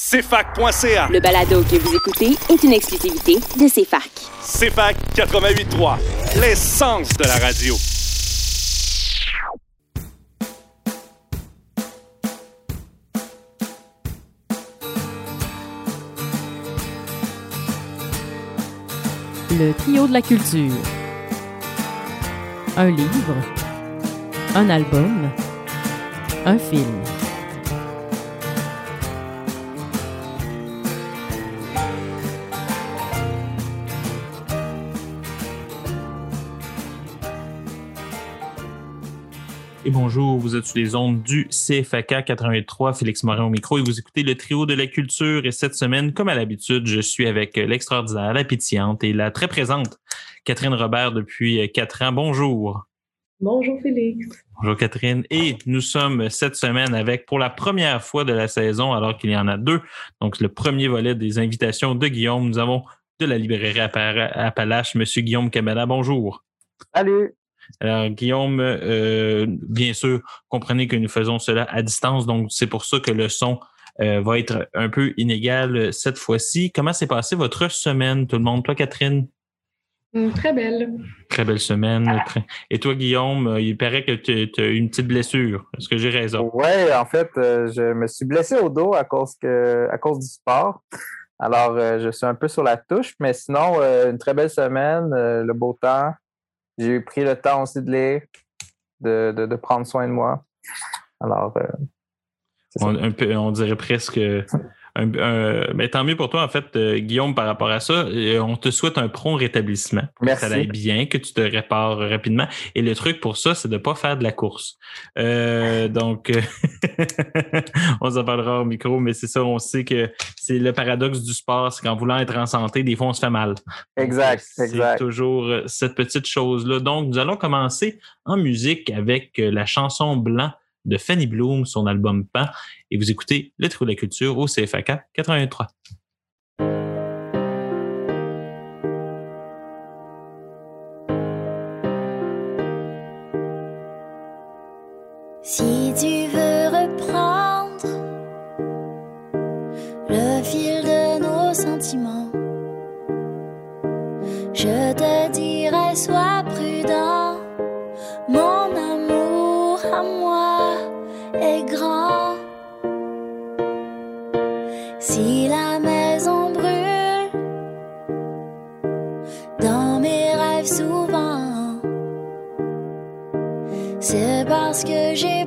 CFAC.ca. Le balado que vous écoutez est une exclusivité de CFAC. CFAC 88.3, l'essence de la radio. Le trio de la culture. Un livre, un album, un film. Et bonjour, vous êtes sur les ondes du CFAK 83, Félix Morin au micro et vous écoutez le trio de la culture. Et cette semaine, comme à l'habitude, je suis avec l'extraordinaire, la pétillante et la très présente Catherine Robert depuis quatre ans. Bonjour. Bonjour Félix. Bonjour Catherine. Et nous sommes cette semaine avec, pour la première fois de la saison, alors qu'il y en a deux, donc le premier volet des invitations de Guillaume, nous avons de la librairie Appalache, Monsieur Guillaume Camela. Bonjour. Salut. Alors, Guillaume, euh, bien sûr, comprenez que nous faisons cela à distance, donc c'est pour ça que le son euh, va être un peu inégal cette fois-ci. Comment s'est passée votre semaine, tout le monde? Toi, Catherine? Hum, très belle. Très belle semaine. Et toi, Guillaume, euh, il paraît que tu as une petite blessure. Est-ce que j'ai raison? Oui, en fait, je me suis blessé au dos à cause, que, à cause du sport. Alors, je suis un peu sur la touche, mais sinon, une très belle semaine, le beau temps. J'ai eu pris le temps aussi de lire, de, de, de prendre soin de moi. Alors, euh, on, un peu, on dirait presque mais tant mieux pour toi, en fait, euh, Guillaume, par rapport à ça. Euh, on te souhaite un prompt rétablissement. Merci. Ça aille bien, que tu te répares rapidement. Et le truc pour ça, c'est de ne pas faire de la course. Euh, donc, on s'en parlera au micro, mais c'est ça, on sait que c'est le paradoxe du sport, c'est qu'en voulant être en santé, des fois, on se fait mal. Exact, exact. C'est toujours cette petite chose-là. Donc, nous allons commencer en musique avec la chanson Blanc de Fanny Bloom, son album Pan. Et vous écoutez Le Trou de la Culture au CFAK 83. Parce que j'ai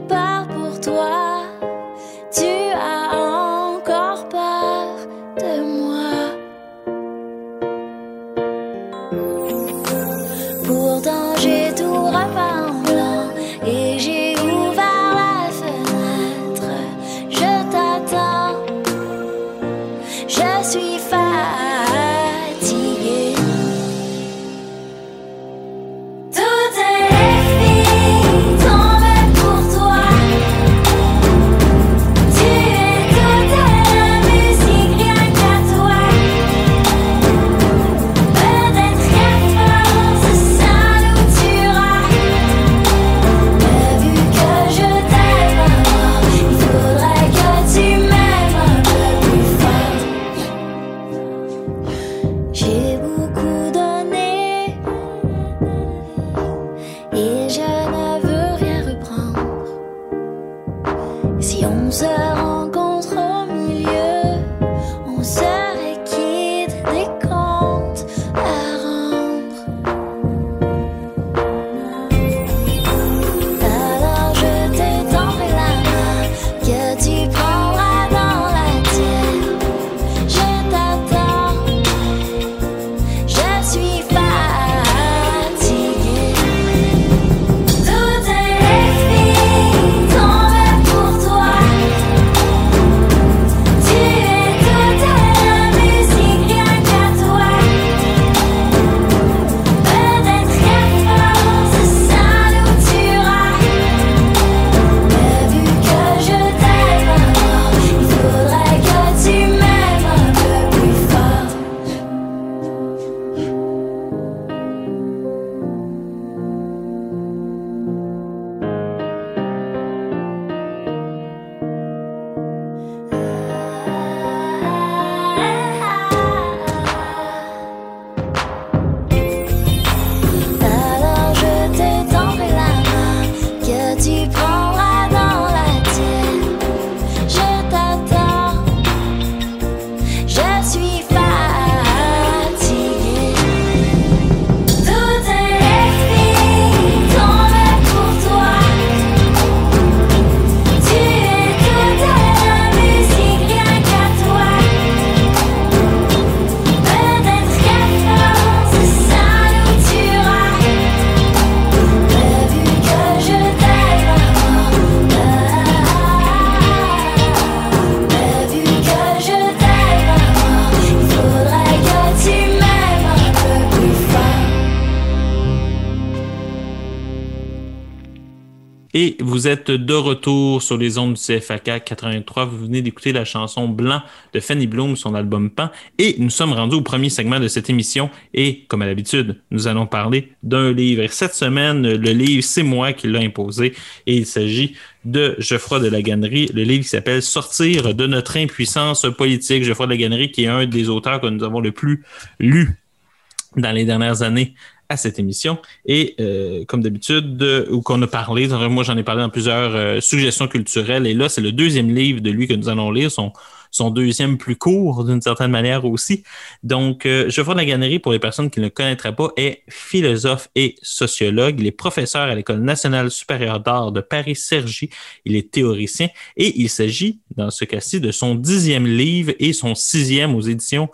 vous êtes de retour sur les ondes du CFAK 83. Vous venez d'écouter la chanson Blanc de Fanny Bloom, son album Pan. Et nous sommes rendus au premier segment de cette émission. Et comme à l'habitude, nous allons parler d'un livre. Et cette semaine, le livre, c'est moi qui l'ai imposé. Et il s'agit de Geoffroy de la Gannerie, le livre qui s'appelle Sortir de notre impuissance politique. Geoffroy de la Gannerie, qui est un des auteurs que nous avons le plus lu dans les dernières années à cette émission. Et euh, comme d'habitude, ou qu'on a parlé, moi j'en ai parlé dans plusieurs euh, suggestions culturelles, et là c'est le deuxième livre de lui que nous allons lire, son, deuxième plus court d'une certaine manière aussi. Donc, euh, Geoffroy Laganerie, pour les personnes qui ne le connaîtraient pas, est philosophe et sociologue. Il est professeur à l'École nationale supérieure d'art de Paris-Cergy. Il est théoricien et il s'agit, dans ce cas-ci, de son dixième livre et son sixième aux éditions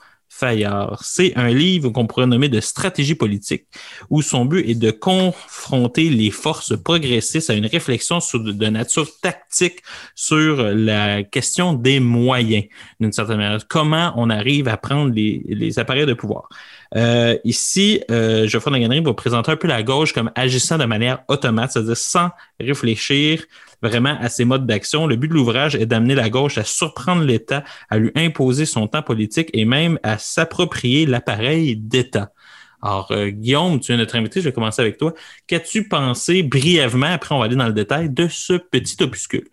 C'est un livre qu'on pourrait nommer de stratégie politique, où son but est de confronter les forces progressistes à une réflexion de, nature tactique sur la question des moyens, d'une certaine manière. Comment on arrive à prendre les, appareils de pouvoir. Euh, ici, euh, Geoffroy va présenter un peu la gauche comme agissant de manière automate, c'est-à-dire sans réfléchir, vraiment à ses modes d'action. Le but de l'ouvrage est d'amener la gauche à surprendre l'État, à lui imposer son temps politique et même à s'approprier l'appareil d'État. Alors, euh, Guillaume, tu es notre invité, je vais commencer avec toi. Qu'as-tu pensé brièvement, après on va aller dans le détail, de ce petit opuscule?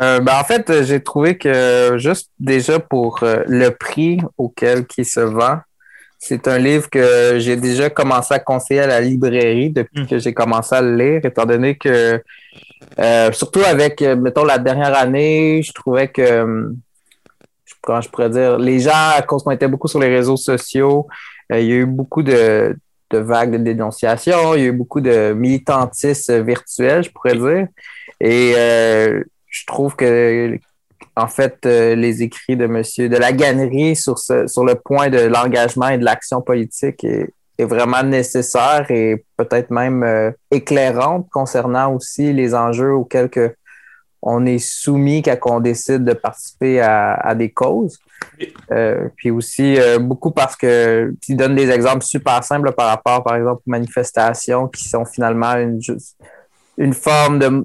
Euh, ben, en fait, j'ai trouvé que juste déjà pour euh, le prix auquel il se vend, c'est un livre que j'ai déjà commencé à conseiller à la librairie depuis hmm. que j'ai commencé à le lire, étant donné que euh, surtout avec, euh, mettons, la dernière année, je trouvais que, euh, comment je pourrais dire, les gens, cause qu'on était beaucoup sur les réseaux sociaux, il y a eu beaucoup de, vagues de dénonciation, il y a eu beaucoup de militantisme virtuel, je pourrais dire. Et je trouve que, en fait, les écrits de monsieur de la gannerie sur, sur le point de l'engagement et de l'action politique est, est vraiment nécessaire et peut-être même euh, éclairante concernant aussi les enjeux auxquels que on est soumis quand on décide de participer à, des causes. Euh, puis aussi euh, beaucoup parce que tu donnes des exemples super simples par rapport, par exemple, aux manifestations qui sont finalement une, une forme de.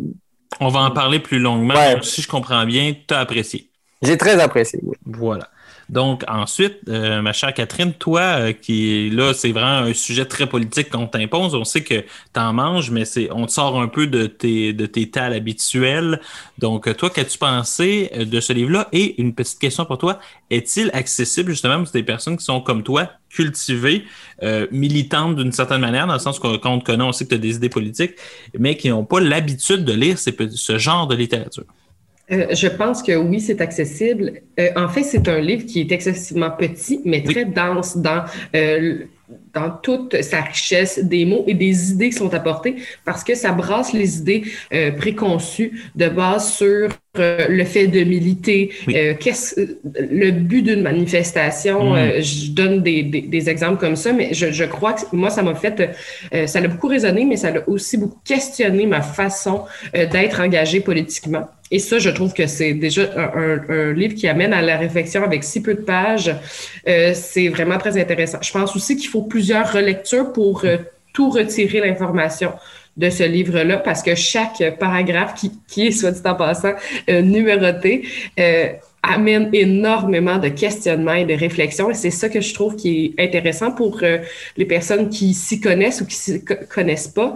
On va en parler plus longuement. Si je comprends bien, tu as apprécié. J'ai très apprécié, oui. Voilà. Donc, ensuite, euh, ma chère Catherine, toi, euh, qui là, c'est vraiment un sujet très politique qu'on t'impose. On sait que tu en manges, mais c'est, on te sort un peu de tes, de tes tales habituelles. Donc, toi, qu'as-tu pensé euh, de ce livre-là? Et une petite question pour toi. Est-il accessible justement pour des personnes qui sont comme toi, cultivées, militantes d'une certaine manière, dans le sens qu'on te connaît, on sait que tu as des idées politiques, mais qui n'ont pas l'habitude de lire ce genre de littérature? Euh, je pense que oui, c'est accessible. Euh, en fait, c'est un livre qui est excessivement petit, mais très dense dans euh, dans toute sa richesse des mots et des idées qui sont apportées parce que ça brasse les idées euh, préconçues de base sur euh, le fait de militer, euh, qu'est-ce le but d'une manifestation. Mm. je donne des, des, des, exemples comme ça, mais je, je crois que moi, ça m'a fait, ça a beaucoup résonné, mais ça a aussi beaucoup questionné ma façon d'être engagé politiquement. Et ça, je trouve que c'est déjà un, livre qui amène à la réflexion avec si peu de pages. c'est vraiment très intéressant. Je pense aussi qu'il faut plusieurs relectures pour euh, tout retirer l'information de ce livre-là parce que chaque paragraphe qui, est, soit dit en passant, euh, numéroté, euh, amène énormément de questionnements et de réflexions. Et c'est ça que je trouve qui est intéressant pour les personnes qui s'y connaissent ou qui s'y connaissent pas.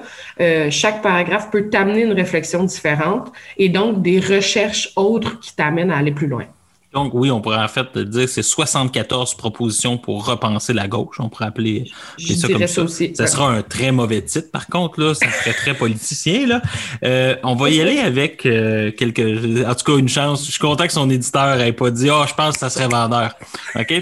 chaque paragraphe peut t'amener une réflexion différente et donc des recherches autres qui t'amènent à aller plus loin. Donc, oui, on pourrait en fait dire que c'est 74 propositions pour repenser la gauche. On pourrait appeler, ça comme ça. Aussi. Ça sera un très mauvais titre, par contre, là. Ça serait très politicien, là. Euh, on va y aller avec euh, quelques. En tout cas, une chance. Je suis content que son éditeur n'ait pas dit Ah, oh, je pense que ça serait vendeur. OK?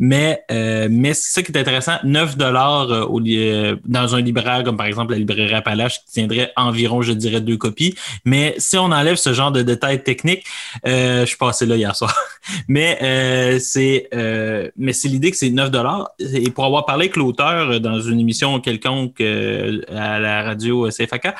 Mais, euh, mais c'est ça qui est intéressant. 9 dollars au, dans un libraire, comme par exemple la librairie Appalache, qui tiendrait environ, je dirais, deux copies. Mais si on enlève ce genre de détails techniques, je suis passé là hier soir. Mais euh, c'est euh, mais c'est l'idée que c'est 9 dollars et pour avoir parlé avec l'auteur dans une émission quelconque euh, à la radio CFAK,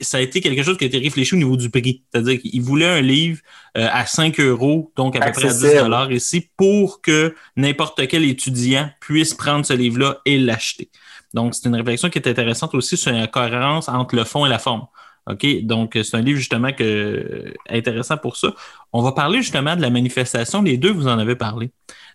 ça a été quelque chose qui a été réfléchi au niveau du prix. C'est-à-dire qu'il voulait un livre à 5 euros, donc à peu près à 10 dollars ici, pour que n'importe quel étudiant puisse prendre ce livre-là et l'acheter. Donc, c'est une réflexion qui est intéressante aussi sur la cohérence entre le fond et la forme. OK? Donc, c'est un livre justement que, intéressant pour ça. On va parler justement de la manifestation. Les deux, vous en avez parlé.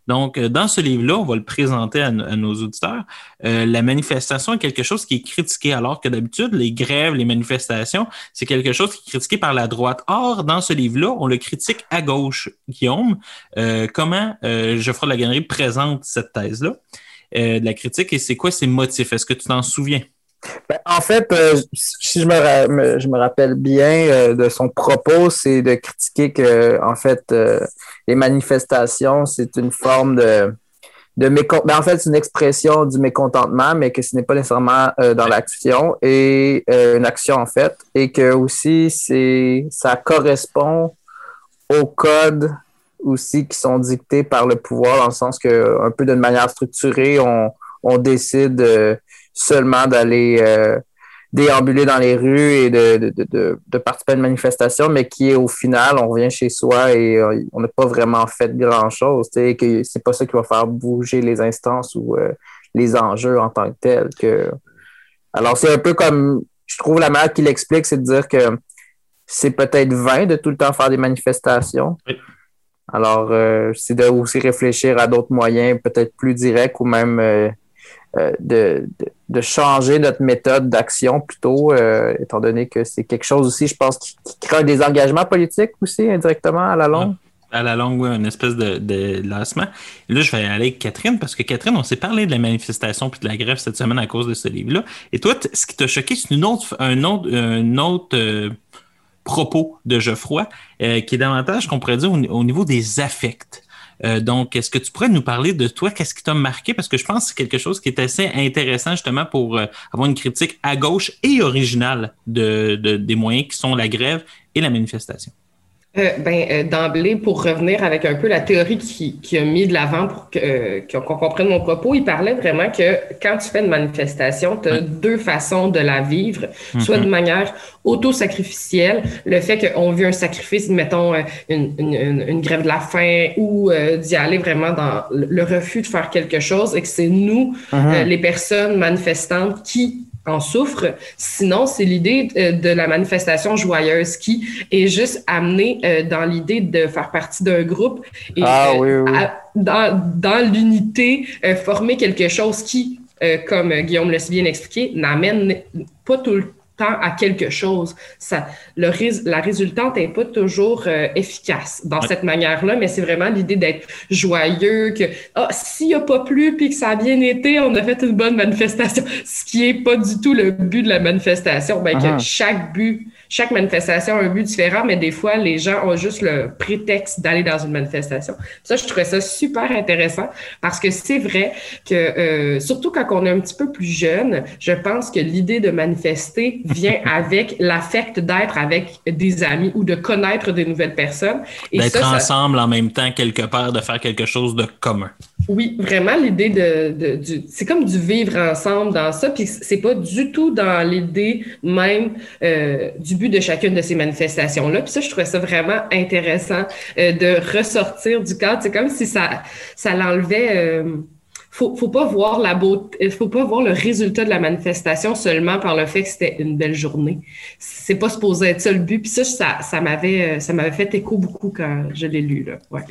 Donc, euh, dans ce livre-là, on va le présenter à, nos auditeurs. Euh, la manifestation est quelque chose qui est critiqué, alors que d'habitude, les grèves, les manifestations, c'est quelque chose qui est critiqué par la droite. Or, dans ce livre-là, on le critique à gauche. Guillaume, euh, comment Geoffroy Laganerie présente cette thèse-là? De la critique et c'est quoi ses motifs? Est-ce que tu t'en souviens? Ben, en fait, si je me, rappelle bien de son propos, c'est de critiquer que, en fait, les manifestations, c'est une forme de, de mécontentement. En fait, c'est une expression du mécontentement, mais que ce n'est pas nécessairement euh, dans l'action et euh, une action en fait, et que aussi c'est ça correspond aux codes aussi qui sont dictés par le pouvoir, dans le sens que un peu d'une manière structurée, on, on décide euh, seulement d'aller déambuler dans les rues et de, de, de, de, participer à une manifestation, mais qui est au final, on revient chez soi et euh, on n'a pas vraiment fait grand-chose. Que c'est pas ça qui va faire bouger les instances ou euh, les enjeux en tant que tels. Que... Alors, c'est un peu comme, je trouve la manière qu'il explique, c'est de dire que c'est peut-être vain de tout le temps faire des manifestations. Alors, euh, c'est de aussi réfléchir à d'autres moyens, peut-être plus directs ou même euh, de, de, changer notre méthode d'action plutôt, euh, étant donné que c'est quelque chose aussi, je pense, qui, crée des engagements politiques aussi indirectement à la longue. À la longue, oui, une espèce de, de là, je vais aller avec Catherine, parce que Catherine, on s'est parlé de la manifestation puis de la grève cette semaine à cause de ce livre-là. Et toi, ce qui t'a choqué, c'est une autre, un autre, un autre euh, propos de Geoffroy, qui est davantage, qu'on pourrait dire, au niveau des affects. Euh, donc, est-ce que tu pourrais nous parler de toi? Qu'est-ce qui t'a marqué? Parce que je pense que c'est quelque chose qui est assez intéressant justement pour euh, avoir une critique à gauche et originale de, des moyens qui sont la grève et la manifestation. Euh, ben, euh, d'emblée, pour revenir avec un peu la théorie qui, qui a mis de l'avant pour euh, qu'on comprenne mon propos, il parlait vraiment que quand tu fais une manifestation, tu as deux façons de la vivre, soit de mhm. manière auto-sacrificielle, le fait qu'on veut un sacrifice, mettons une, une, une, grève de la faim ou d'y aller vraiment dans le refus de faire quelque chose et que c'est nous, mhm. les personnes manifestantes, qui en souffre. Sinon, c'est l'idée euh, de la manifestation joyeuse qui est juste amenée euh, dans l'idée de faire partie d'un groupe et ah, euh, dans, dans l'unité, former quelque chose qui, comme Guillaume l'a si bien expliqué, n'amène pas tout le à quelque chose. Ça, le, la résultante n'est pas toujours euh, efficace dans cette manière-là, mais c'est vraiment l'idée d'être joyeux, que ah, s'il n'y a pas plu puis que ça a bien été, on a fait une bonne manifestation. Ce qui n'est pas du tout le but de la manifestation, ben, que uh-huh. chaque but chaque manifestation a un but différent, mais des fois, les gens ont juste le prétexte d'aller dans une manifestation. Ça, je trouvais ça super intéressant parce que c'est vrai que, euh, surtout quand on est un petit peu plus jeune, je pense que l'idée de manifester vient avec l'affect d'être avec des amis ou de connaître des nouvelles personnes. D'être ensemble en même temps, quelque part, de faire quelque chose de commun. Oui, vraiment l'idée de, du, c'est comme du vivre ensemble dans ça, puis c'est pas du tout dans l'idée même euh, du but de chacune de ces manifestations-là. Puis ça, je trouvais ça vraiment intéressant euh, de ressortir du cadre. C'est comme si ça, ça l'enlevait. Euh, faut, faut pas voir la beauté, faut pas voir le résultat de la manifestation seulement par le fait que c'était une belle journée. C'est pas supposé être ça le but. Puis ça, ça, m'avait, ça m'avait fait écho beaucoup quand je l'ai lu là. Ouais.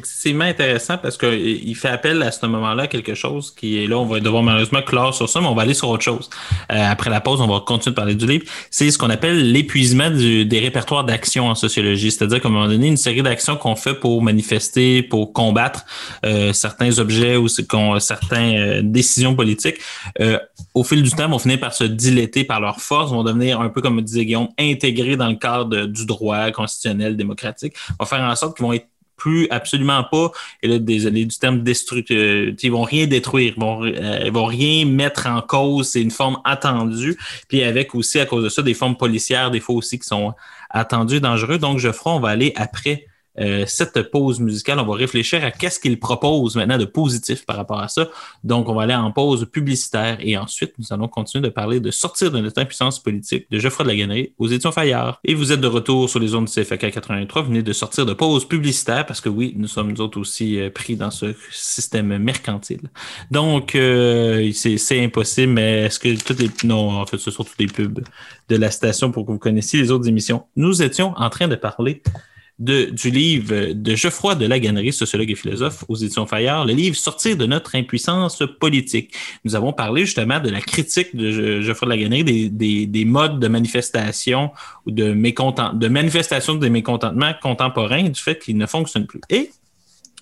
Intéressant parce qu'il fait appel à ce moment-là à quelque chose qui est là. On va devoir malheureusement clore sur ça, mais on va aller sur autre chose. Euh, après la pause, on va continuer de parler du livre. C'est ce qu'on appelle l'épuisement des répertoires d'action en sociologie. C'est-à-dire qu'à un moment donné, une série d'actions qu'on fait pour manifester, pour combattre euh, certains objets ou certains euh, décisions politiques, euh, au fil du temps, vont finir par se diléter par leur force, vont devenir un peu, comme disait Guillaume, intégrés dans le cadre du droit constitutionnel démocratique, vont faire en sorte qu'ils vont être plus absolument pas, et là, désolé du terme destructeur, ils vont rien détruire, ils vont, euh, vont rien mettre en cause, c'est une forme attendue, puis avec aussi, à cause de ça, des formes policières, des fois aussi qui sont attendues, dangereuses. Donc, Geoffroy, on va aller après euh, cette pause musicale, on va réfléchir à qu'est-ce qu'il propose maintenant de positif par rapport à ça. Donc, on va aller en pause publicitaire et ensuite, nous allons continuer de parler de sortir de notre impuissance politique de Geoffroy de la Gannerie aux éditions Fayard. Et vous êtes de retour sur les zones du CFK 83. Vous venez de sortir de pause publicitaire parce que oui, nous sommes nous autres aussi euh, pris dans ce système mercantile. Donc, euh, c'est impossible, mais est-ce que toutes les... Non, en fait, ce sont toutes les pubs de la station pour que vous connaissiez les autres émissions. Nous étions en train de parler de, du livre de Geoffroy de Laganerie, sociologue et philosophe aux éditions Fayard, le livre Sortir de notre impuissance politique. Nous avons parlé justement de la critique de Geoffroy de Laganerie des, des, des modes de manifestation ou de, mécontent, de manifestation des mécontentements contemporains du fait qu'ils ne fonctionnent plus. Et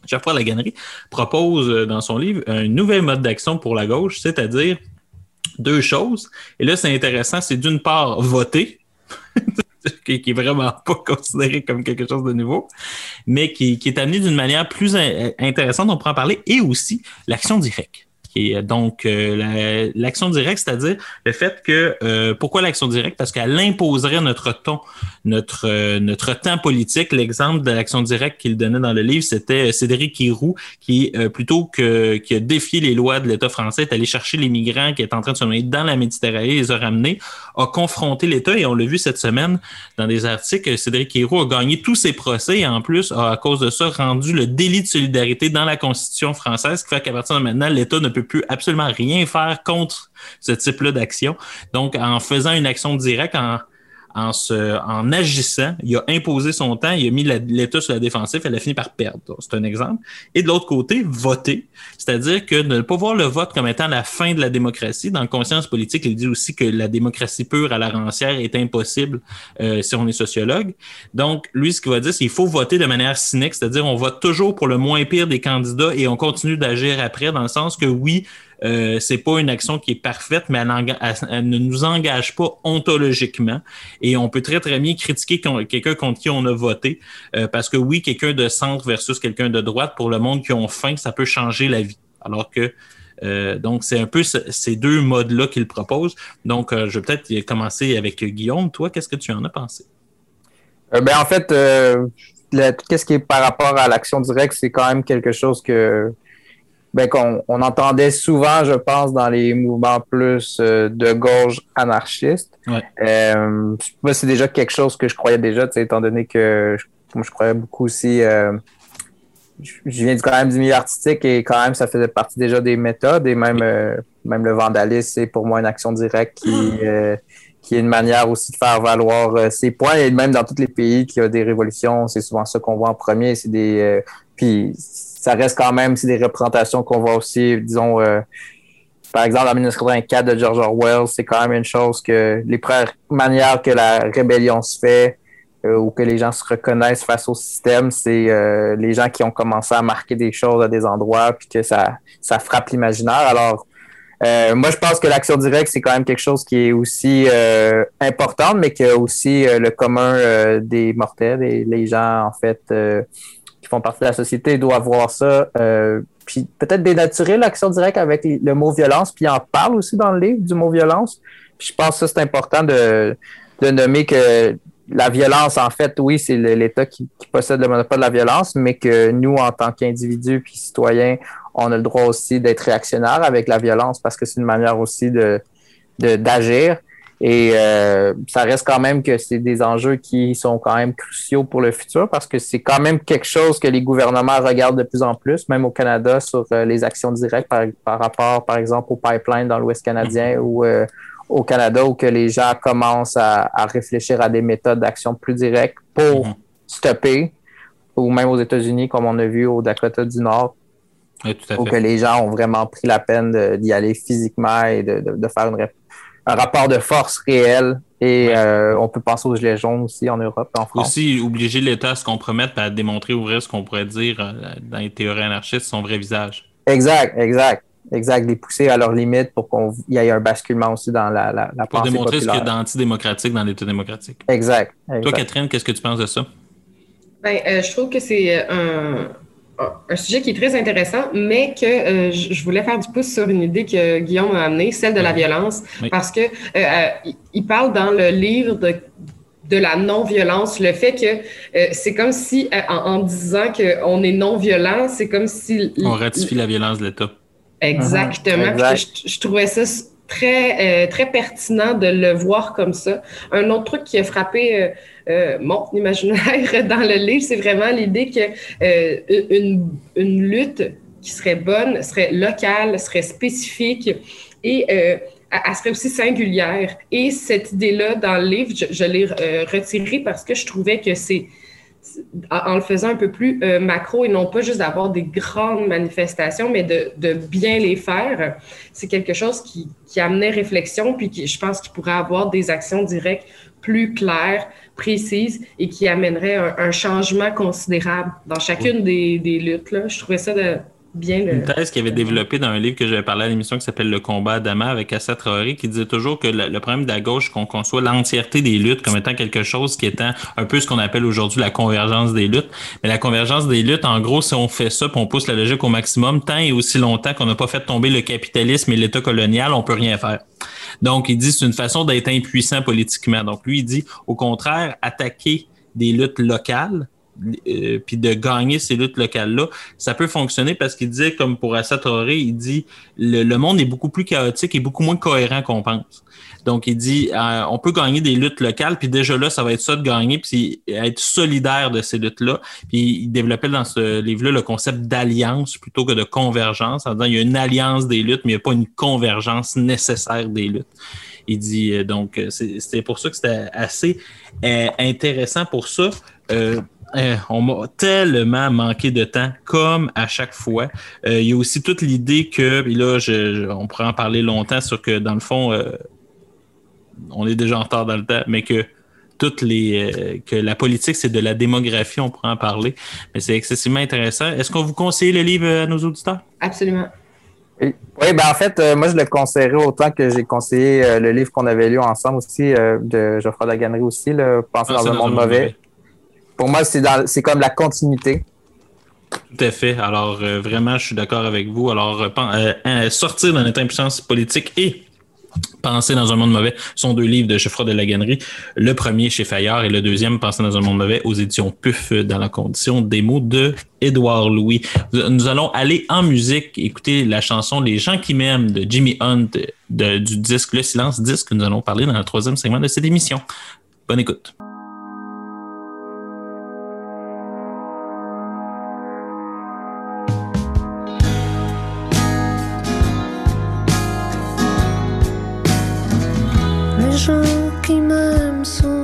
Geoffroy de Laganerie propose euh, dans son livre un nouvel mode d'action pour la gauche, c'est-à-dire deux choses. Et là, c'est intéressant, c'est d'une part voter, qui, qui est vraiment pas considéré comme quelque chose de nouveau, mais qui, est amené d'une manière plus in- intéressante, on pourra en parler, et aussi l'action directe. Qui est donc euh, la- l'action directe, c'est-à-dire le fait que euh, pourquoi l'action directe? Parce qu'elle imposerait notre ton, notre euh, notre temps politique. L'exemple de l'action directe qu'il donnait dans le livre, c'était Cédric Hiroux qui euh, plutôt que qui a défié les lois de l'État français, est allé chercher les migrants qui étaient en train de se noyer dans la Méditerranée, les a ramenés, a confronté l'État et on l'a vu cette semaine dans des articles. Cédric Hiroux a gagné tous ses procès et en plus a à cause de ça rendu le délit de solidarité dans la Constitution française, ce qui fait qu'à partir de maintenant, l'État ne peut plus absolument rien faire contre ce type-là d'action. Donc, en faisant une action directe, en, en, agissant, il a imposé son temps, il a mis l'État sur la défensive, elle a fini par perdre. C'est un exemple. Et de l'autre côté, voter, c'est-à-dire que de ne pas voir le vote comme étant la fin de la démocratie. Dans le conscience politique, il dit aussi que la démocratie pure à la rancière est impossible euh, si on est sociologue. Donc, lui, ce qu'il va dire, c'est qu'il faut voter de manière cynique, c'est-à-dire on vote toujours pour le moins pire des candidats et on continue d'agir après, dans le sens que oui, euh, c'est pas une action qui est parfaite, mais elle, ne nous engage pas ontologiquement. Et on peut très, très bien critiquer quelqu'un contre qui on a voté. euh, parce que oui, quelqu'un de centre versus quelqu'un de droite, pour le monde qui ont faim, ça peut changer la vie. Alors que euh, donc, c'est un peu ce- ces deux modes-là qu'il propose. Donc, je vais peut-être commencer avec Guillaume. Toi, qu'est-ce que tu en as pensé? Ben, en fait, euh, le- tout ce qui est par rapport à l'action directe, c'est quand même quelque chose que ben, qu'on on entendait souvent, je pense, dans les mouvements plus euh, de gauche anarchistes. Ouais. Euh, moi, c'est déjà quelque chose que je croyais déjà, étant donné que je, moi, je croyais beaucoup aussi. euh, je viens du- quand même du milieu artistique et quand même, ça faisait partie déjà des méthodes et même, même le vandalisme, c'est pour moi une action directe qui, euh, qui est une manière aussi de faire valoir euh, ses points. Et même dans tous les pays qui ont des révolutions, c'est souvent ça qu'on voit en premier. C'est des, euh, puis ça reste quand même, des représentations qu'on voit aussi, disons, euh, par exemple, en 1984 de George Orwell, c'est quand même une chose que les premières manières que la rébellion se fait euh, ou que les gens se reconnaissent face au système, c'est euh, les gens qui ont commencé à marquer des choses à des endroits puis que ça, ça frappe l'imaginaire. Alors, moi, je pense que l'action directe, c'est quand même quelque chose qui est aussi euh, importante, mais que aussi le commun des mortels et les gens, en fait, qui font partie de la société doivent voir ça. euh, puis peut-être dénaturer l'action directe avec le mot violence, puis il en parle aussi dans le livre du mot violence. Puis je pense que c'est important de, de nommer que la violence, en fait, oui, c'est l'État qui, qui possède le monopole de la violence, mais que nous, en tant qu'individus puis citoyens, on a le droit aussi d'être réactionnaire avec la violence parce que c'est une manière aussi de- d'agir. Et euh, ça reste quand même que c'est des enjeux qui sont quand même cruciaux pour le futur parce que c'est quand même quelque chose que les gouvernements regardent de plus en plus, même au Canada, sur euh, les actions directes par, par rapport, par exemple, au pipeline dans l'Ouest canadien ou euh, au Canada où que les gens commencent à, à réfléchir à des méthodes d'action plus directes pour Mhm. stopper, ou même aux États-Unis, comme on a vu au Dakota du Nord, Oui, tout à où fait. que les gens ont vraiment pris la peine d'y aller physiquement et de, de- de faire une rép- un rapport de force réel. Et Ouais. euh, on peut penser aux Gilets jaunes aussi en Europe et en France. Aussi, obliger l'État à se compromettre et à démontrer, ouvrir ce qu'on pourrait dire euh, dans les théories anarchistes, son vrai visage. Exact, exact. Exact, les pousser à leurs limites pour qu'il y ait un basculement aussi dans la, la, la Pour pensée démontrer ce qu'il y a d'antidémocratique dans l'État démocratique. Exact. Toi. Catherine, qu'est-ce que tu penses de ça? Ben, euh, je trouve que c'est un, un sujet qui est très intéressant, mais que euh, je voulais faire du pouce sur une idée que Guillaume a amenée, celle de la violence, Oui. parce que euh, euh, il- parle dans le livre de de la non-violence, le fait que euh, c'est comme si, euh, en, en disant qu'on est non-violent, c'est comme si... On ratifie la violence de l'État. Exactement. Exact. Je, je trouvais ça très, euh, très pertinent de le voir comme ça. Un autre truc qui a frappé euh, mon imaginaire dans le livre, c'est vraiment l'idée que euh, une, une lutte qui serait bonne serait locale, serait spécifique et euh, elle serait aussi singulière. Et cette idée-là, dans le livre, je, l'ai retirée parce que je trouvais que c'est en le faisant un peu plus macro et non pas juste d'avoir des grandes manifestations, mais de, bien les faire, c'est quelque chose qui, qui amenait réflexion, puis qui, je pense qu'il pourrait avoir des actions directes plus claires, précises et qui amènerait un, changement considérable dans chacune des, luttes. Là. Je trouvais ça bien le. Une thèse qui avait développé dans un livre que j'avais parlé à l'émission qui s'appelle Le combat à Dama avec Assa Traoré, qui disait toujours que le, le problème de la gauche, qu'on conçoit l'entièreté des luttes comme étant quelque chose qui étant un peu ce qu'on appelle aujourd'hui la convergence des luttes. Mais la convergence des luttes, en gros, si on fait ça, puis on pousse la logique au maximum, tant et aussi longtemps qu'on n'a pas fait tomber le capitalisme et l'État colonial, on peut rien faire. Donc, il dit c'est une façon d'être impuissant politiquement. Donc, lui, il dit au contraire, attaquer des luttes locales, euh, puis de gagner ces luttes locales-là, ça peut fonctionner parce qu'il disait, comme pour Assa Traoré, il dit le, le monde est beaucoup plus chaotique et beaucoup moins cohérent qu'on pense. Donc, il dit euh, on peut gagner des luttes locales, puis déjà là, ça va être ça de gagner, puis être solidaire de ces luttes-là. Puis il développait dans ce livre-là le concept d'alliance plutôt que de convergence, en disant il y a une alliance des luttes, mais il n'y a pas une convergence nécessaire des luttes. Il dit euh, donc c'est- pour ça que c'était assez intéressant pour ça. Euh, on m'a tellement manqué de temps, comme à chaque fois. Euh, il y a aussi toute l'idée que, puis là, je, je- on pourrait en parler longtemps sur que, dans le fond, euh, on est déjà en retard dans le temps, mais que toutes les euh, que la politique, c'est de la démographie, on pourrait en parler. Mais c'est excessivement intéressant. Est-ce qu'on vous conseille le livre à nos auditeurs? Absolument. Oui, Oui, ben en fait, euh, moi je le conseillerais autant que j'ai conseillé euh, le livre qu'on avait lu ensemble aussi euh, de Geoffroy Daganry aussi, là, Penser dans un monde mauvais. Pour moi, c'est comme la continuité. Tout à fait. Alors, euh, vraiment, je suis d'accord avec vous. Alors, euh, euh, euh, sortir de notre impuissance politique et Penser dans un monde mauvais sont deux livres de Geoffroy de Laganerie. Le premier chez Fayard et le deuxième, Penser dans un monde mauvais, aux éditions PUF dans la condition des mots de Édouard Louis. Nous allons aller en musique, écouter la chanson Les gens qui m'aiment de Jimmy Hunt du disque Le Silence disque que nous allons parler dans le troisième segment de cette émission. Bonne écoute. M'aiment sont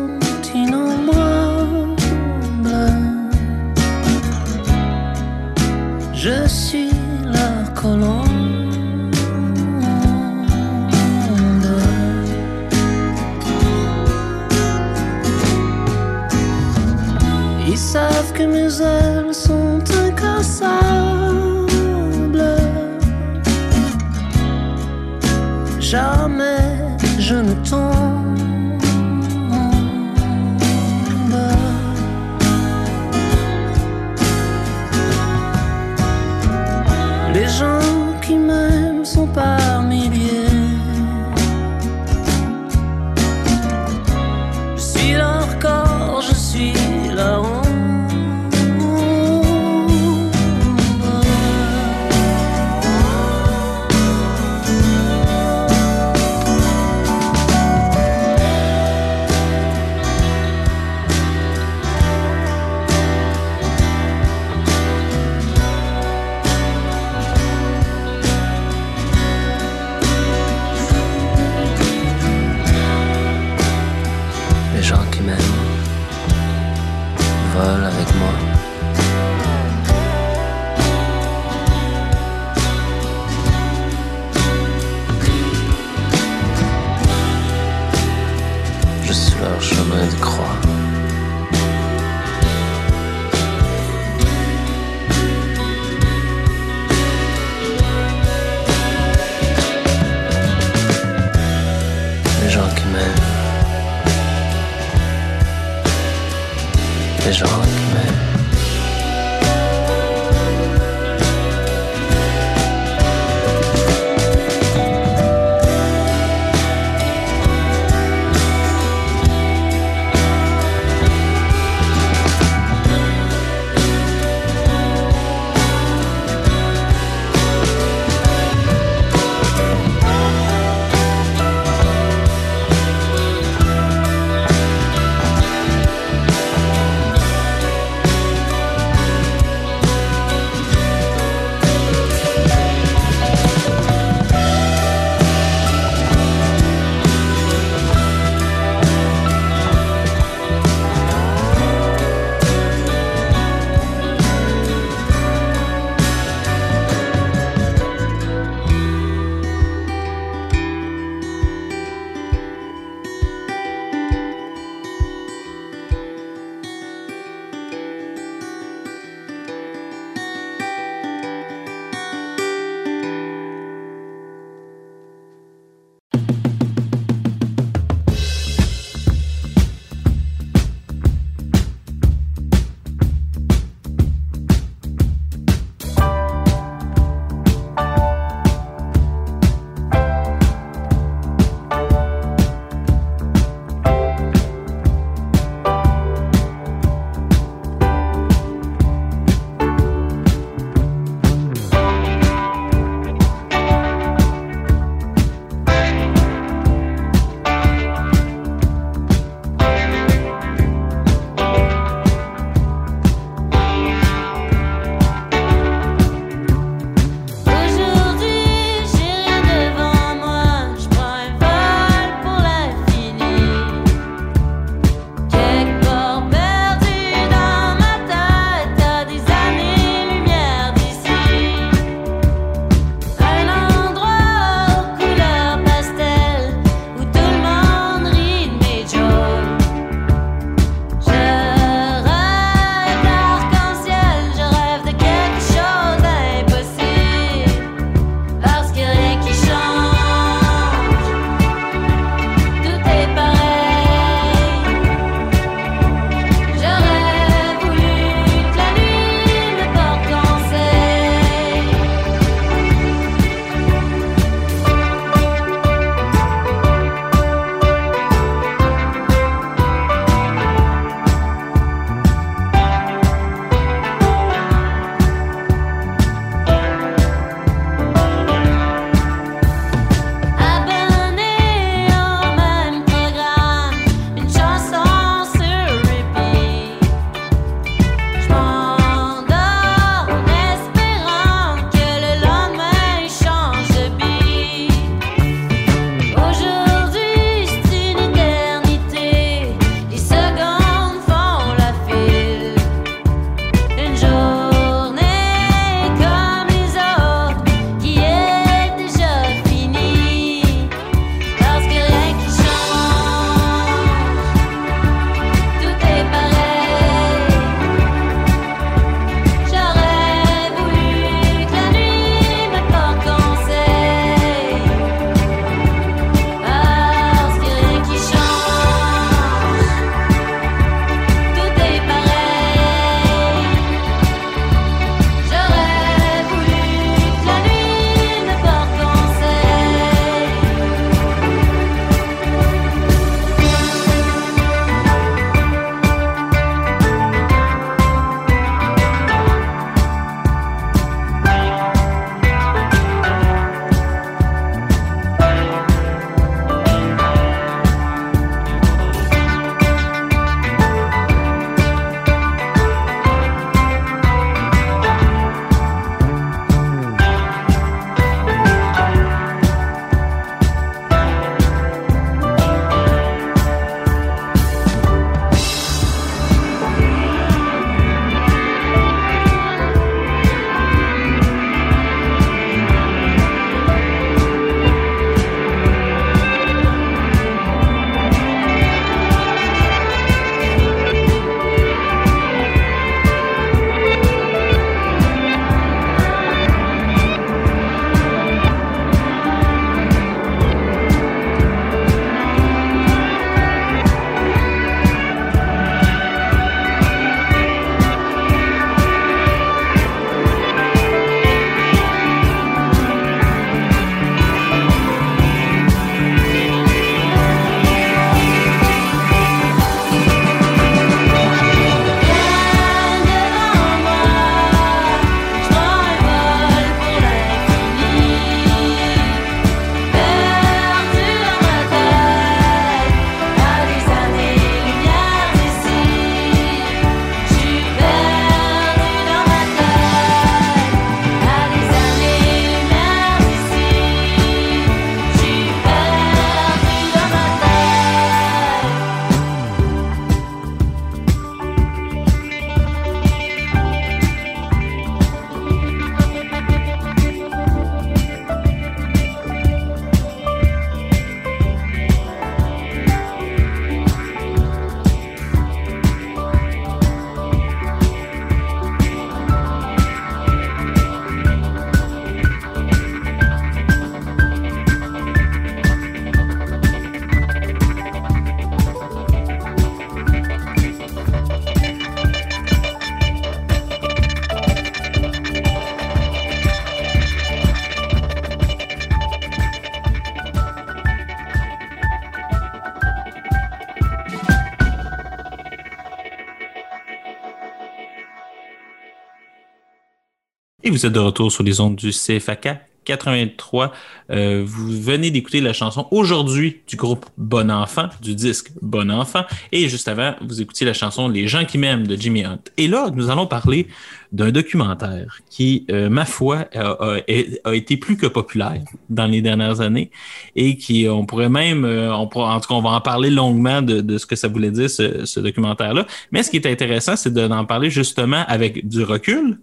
vous êtes de retour sur les ondes du CFAK 83. Euh, vous venez d'écouter la chanson aujourd'hui du groupe Bon Enfant, du disque Bon Enfant. Et juste avant, vous écoutiez la chanson Les gens qui m'aiment de Jimmy Hunt. Et là, nous allons parler d'un documentaire qui, euh, ma foi, a, été plus que populaire dans les dernières années et qui, on pourrait même, euh, on en tout cas, on va en parler longuement de, ce que ça voulait dire, ce, ce documentaire-là. Mais ce qui est intéressant, c'est de- d'en parler justement avec du recul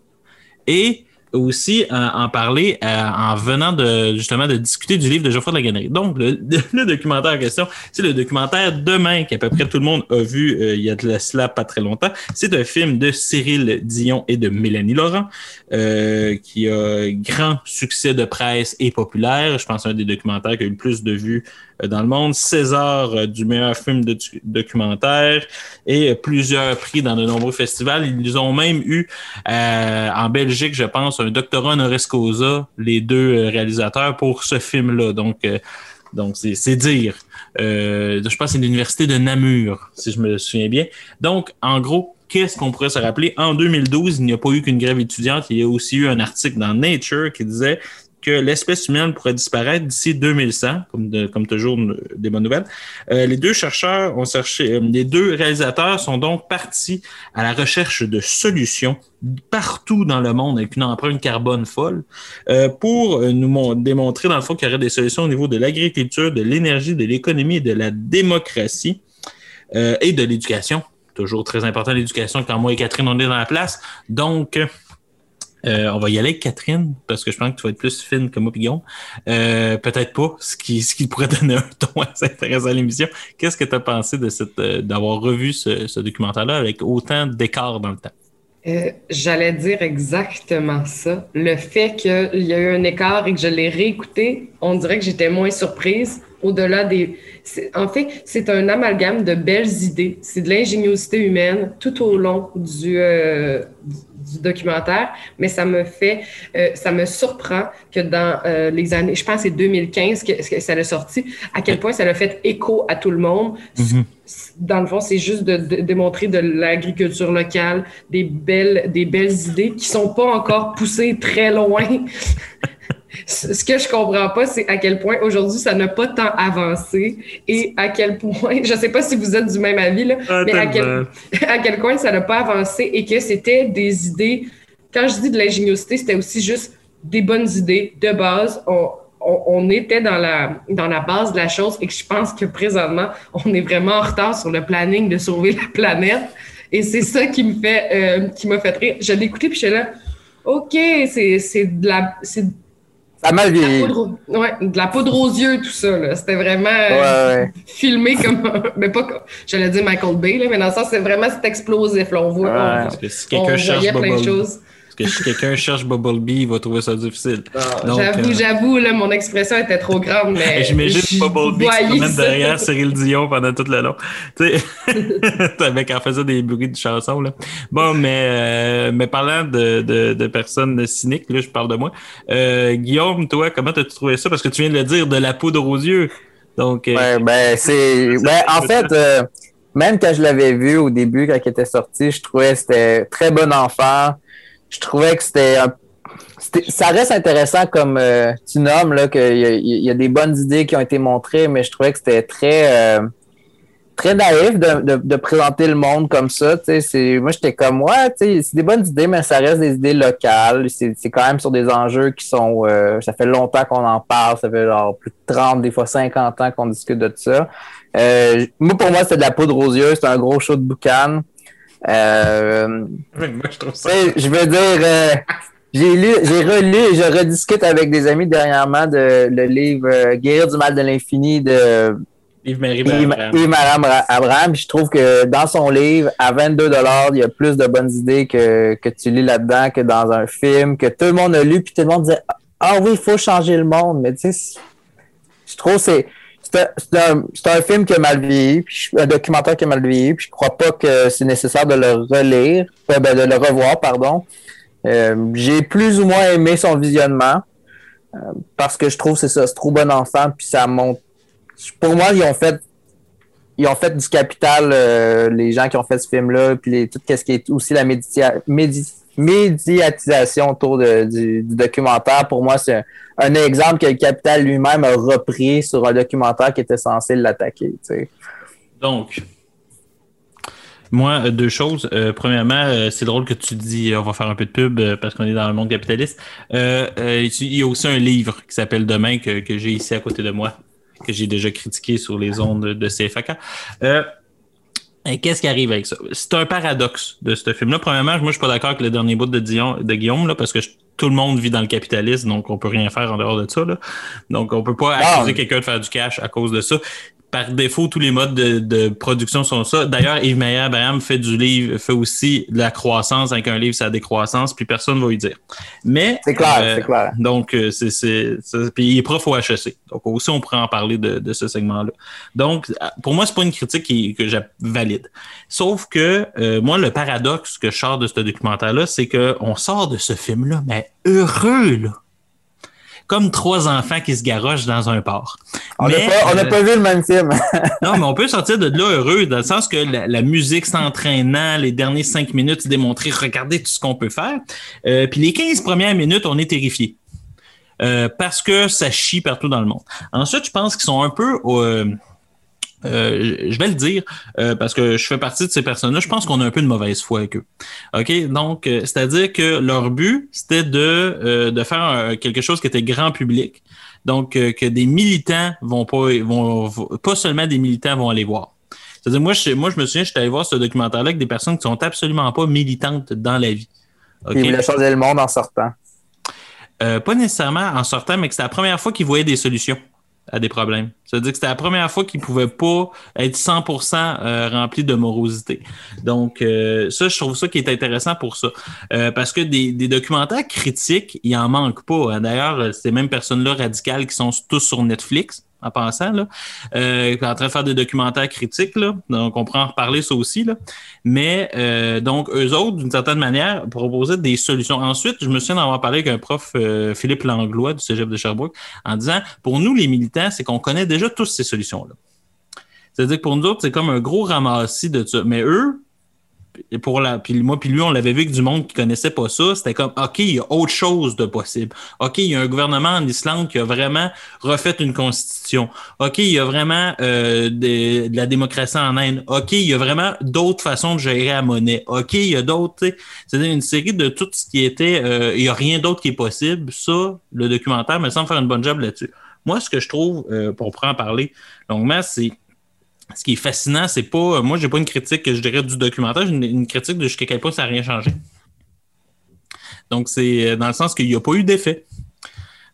et aussi euh, en parler euh, en venant de justement de discuter du livre de Geoffroy de la Gannerie. Donc, le, le documentaire en question, c'est le documentaire Demain, qu'à peu près tout le monde a vu euh, il y a de cela pas très longtemps. C'est un film de Cyril Dion et de Mélanie Laurent, euh, qui a grand succès de presse et populaire. Je pense un des documentaires qui a eu le plus de vues dans le monde. César euh, du meilleur film documentaire et euh, plusieurs prix dans de nombreux festivals. Ils ont même eu euh, en Belgique, je pense, un doctorat honoris causa, les deux euh, réalisateurs, pour ce film-là. Donc, euh, donc c'est c'est dire. Euh, je pense que c'est l'université de Namur, si je me souviens bien. Donc, en gros, qu'est-ce qu'on pourrait se rappeler? En 2012, il n'y a pas eu qu'une grève étudiante. Il y a aussi eu un article dans Nature qui disait que l'espèce humaine pourrait disparaître d'ici 2100, comme, toujours des bonnes nouvelles. Euh, les deux chercheurs ont cherché, euh, les deux réalisateurs sont donc partis à la recherche de solutions partout dans le monde avec une empreinte carbone folle euh, pour nous mon- démontrer dans le fond qu'il y aurait des solutions au niveau de l'agriculture, de l'énergie, de l'économie et de la démocratie et de l'éducation. Toujours très important l'éducation quand moi et Catherine on est dans la place. Donc euh, on va y aller avec Catherine, parce que je pense que tu vas être plus fine que moi, Pigon. Euh, Peut-être pas, ce qui, ce qui pourrait donner un ton assez intéressant à l'émission. Qu'est-ce que tu as pensé de cette euh, d'avoir revu ce, ce documentaire-là avec autant d'écart dans le temps? Euh, J'allais dire exactement ça. Le fait qu'il y a eu un écart et que je l'ai réécouté, on dirait que j'étais moins surprise. Au-delà des. En fait, c'est un amalgame de belles idées. C'est de l'ingéniosité humaine tout au long du, euh, du documentaire, mais ça me fait, euh, ça me surprend que dans les années, je pense que c'est 2015 que, que ça l'a sorti, à quel point ça l'a fait écho à tout le monde. Mhm. Dans le fond, c'est juste de, de- démontrer de l'agriculture locale, des belles, des belles idées qui sont pas encore poussées très loin. Ce que je comprends pas, c'est à quel point aujourd'hui ça n'a pas tant avancé et à quel point, je sais pas si vous êtes du même avis, là, mais à quel, à quel point ça n'a pas avancé et que c'était des idées. Quand je dis de l'ingéniosité, c'était aussi juste des bonnes idées de base. On, on, on était dans la, dans la base de la chose et que je pense que présentement, on est vraiment en retard sur le planning de sauver la planète. Et c'est ça qui me fait, euh, qui m'a fait rire. Je l'ai écouté puis j'étais là, OK, c'est c'est de la, c'est de Ça mal vieilli. ouais, de la poudre aux yeux, tout ça. là. C'était vraiment Ouais, ouais. filmé comme, un- mais pas comme, j'allais dire Michael Bay, là, mais dans le sens, c'est vraiment cet explosif. Là. On voit, Ouais. on- Parce que si on, quelqu'un cherche voyait plein de choses. Que si quelqu'un cherche Bumblebee, il va trouver ça difficile. Donc, J'avoue, euh, j'avoue, là, mon expression était trop grande, mais. J'imagine je Bumblebee qui se promène derrière Cyril Dion pendant tout le long. Tu sais, avec en faisant des bruits de chansons. Là. Bon, mais, euh, mais parlant de, de, de personnes cyniques, là, je parle de moi. Euh, Guillaume, toi, comment as-tu trouvé ça? Parce que tu viens de le dire, de la poudre aux yeux. Donc, euh, Ouais, ben, c'est. Ben, en fait, euh, même quand je l'avais vu au début, quand il était sorti, je trouvais que c'était très bon enfant. Je trouvais que c'était un- Ça reste intéressant comme euh, tu nommes, là, qu'il y, y a des bonnes idées qui ont été montrées, mais je trouvais que c'était très. euh, très naïf de, de, de présenter le monde comme ça. Moi, j'étais comme, ouais, c'est des bonnes idées, mais ça reste des idées locales. C'est c'est quand même sur des enjeux qui sont... euh, ça fait longtemps qu'on en parle. Ça fait genre plus de 30, des fois 50 ans qu'on discute de ça. Euh, moi, pour moi, c'était de la poudre aux yeux. C'était un gros show de boucan. Euh, moi, je trouve ça. je veux dire, euh, j'ai lu, j'ai relu et je rediscute avec des amis dernièrement de le livre euh, Guérir du mal de l'infini de Yves-Marie Yves Abraham. Abraham. Je trouve que dans son livre, à 22 il y a plus de bonnes idées que, que tu lis là-dedans que dans un film, que tout le monde a lu, puis tout le monde disait Ah oui, il faut changer le monde. Mais tu sais, je trouve que c'est. C'est un, un- film qui a mal vieilli, puis un documentaire qui a mal vieilli, puis je crois pas que c'est nécessaire de le relire, euh, ben, de le revoir, pardon. Euh, J'ai plus ou moins aimé son visionnement, euh, parce que je trouve que c'est ça, c'est trop bon enfant, puis ça monte. Pour moi, ils ont fait ils ont fait du capital, les gens qui ont fait ce film-là, puis les- tout ce qui est aussi la méditia- médi- médiatisation autour du, documentaire. Pour moi, c'est un, exemple que le Capital lui-même a repris sur un documentaire qui était censé l'attaquer. Donc, moi, euh, deux choses. Euh, premièrement, euh, c'est drôle que tu dis, on va faire un peu de pub parce qu'on est dans le monde capitaliste. Il y a aussi un livre qui s'appelle Demain que, que j'ai ici à côté de moi, que j'ai déjà critiqué sur les ondes de CFAK. Et qu'est-ce qui arrive avec ça? C'est un paradoxe de ce film-là. Premièrement, moi, je suis pas d'accord avec le dernier bout de, Dion, de Guillaume, là, parce que je- tout le monde vit dans le capitalisme, donc on peut rien faire en dehors de ça. Là. Donc, on peut pas accuser quelqu'un de faire du cash à cause de ça. Par défaut, tous les modes de, de production sont ça. D'ailleurs, Yves Meyer Abraham fait du livre, fait aussi de la croissance avec un livre, c'est la décroissance, puis personne ne va lui dire. Mais C'est clair, euh, c'est clair. donc, euh, c'est, c'est, puis il est prof au HEC. Donc, aussi, on pourrait en parler de, de ce segment-là. Donc, pour moi, c'est pas une critique qui, que je valide. Sauf que, euh, moi, le paradoxe que je sors de ce documentaire-là, c'est qu'on sort de ce film-là, mais heureux, là. Comme trois enfants qui se garochent dans un port. On n'a pas, euh, pas vu le même film. non, mais on peut sortir de là heureux, dans le sens que la, la musique s'entraînant, les derniers cinq minutes, démontrer, regardez tout ce qu'on peut faire. Euh, puis les 15 premières minutes, on est terrifié. Euh, parce que ça chie partout dans le monde. Ensuite, je pense qu'ils sont un peu... euh, euh, je vais le dire euh, parce que je fais partie de ces personnes-là. Je pense qu'on a un peu de mauvaise foi avec eux. OK? Donc, euh, c'est-à-dire que leur but, c'était de, euh, de faire un- quelque chose qui était grand public. Donc, euh, que des militants vont pas, vont, pas seulement des militants vont aller voir. C'est-à-dire, moi je, moi, je me souviens, j'étais allé voir ce documentaire-là avec des personnes qui sont absolument pas militantes dans la vie. OK? Il voulait changer le monde en sortant. Euh, pas nécessairement en sortant, mais que c'était la première fois qu'ils voyaient des solutions à des problèmes. C'est-à-dire que c'était la première fois qu'ils pouvaient pas être 100% euh, remplis de morosité. Donc, euh, ça, je trouve ça qui est intéressant pour ça. Euh, parce que des, des documentaires critiques, il en manque pas. hein. D'ailleurs, euh, ces mêmes personnes-là radicales qui sont tous sur Netflix, en passant, là, euh, en train de faire des documentaires critiques, là. Donc, on pourra en reparler ça aussi, là. Mais euh, donc, eux autres, d'une certaine manière, proposaient des solutions. Ensuite, je me souviens d'avoir parlé avec un prof, euh, Philippe Langlois, du Cégep de Sherbrooke, en disant, pour nous, les militants, c'est qu'on connaît déjà tous ces solutions-là. C'est-à-dire que pour nous autres, c'est comme un gros ramassis de ça. Mais eux, pour la, puis moi puis lui, on l'avait vu avec du monde qui connaissait pas ça. C'était comme, OK, il y a autre chose de possible. OK, il y a un gouvernement en Islande qui a vraiment refait une constitution. OK, il y a vraiment euh, de, la démocratie en Inde. OK, il y a vraiment d'autres façons de gérer la monnaie. OK, il y a d'autres, c'est-à-dire une série de tout ce qui était, euh, il y a rien d'autre qui est possible. Ça, le documentaire me semble faire une bonne job là-dessus. Moi, ce que je trouve, euh, pour en parler longuement, c'est ce qui est fascinant, c'est pas. Moi, j'ai pas une critique, je dirais, du documentaire, j'ai une, une critique de jusqu'à quel point ça n'a rien changé. Donc, c'est euh, dans le sens qu'il n'y a pas eu d'effet.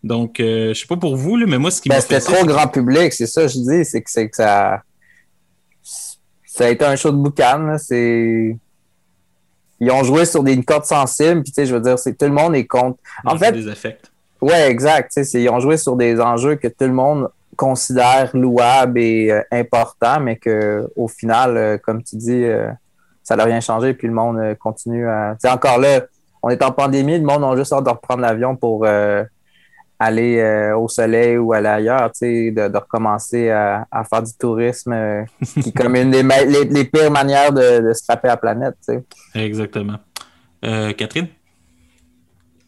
Donc, euh, je sais pas pour vous, là, mais moi, ce qui Ben, m'a c'était trop grand public, c'est ça que je dis, c'est que, que ça. Ça a été un show de boucan, c'est. Ils ont joué sur des une corde sensible, puis tu sais, je veux dire, c'est tout le monde est contre. En fait, des affects. Ouais, exact. Ils ont joué sur des enjeux que tout le monde considère louables et euh, importants, mais que au final, euh, comme tu dis, euh, ça n'a rien changé, puis le monde euh, continue à. Tu sais, encore là, on est en pandémie, le monde a juste hâte de reprendre l'avion pour aller au soleil ou aller ailleurs, de, de recommencer à, faire du tourisme, qui est comme une des pires manières de, de scraper la planète, tu sais. Exactement. Catherine?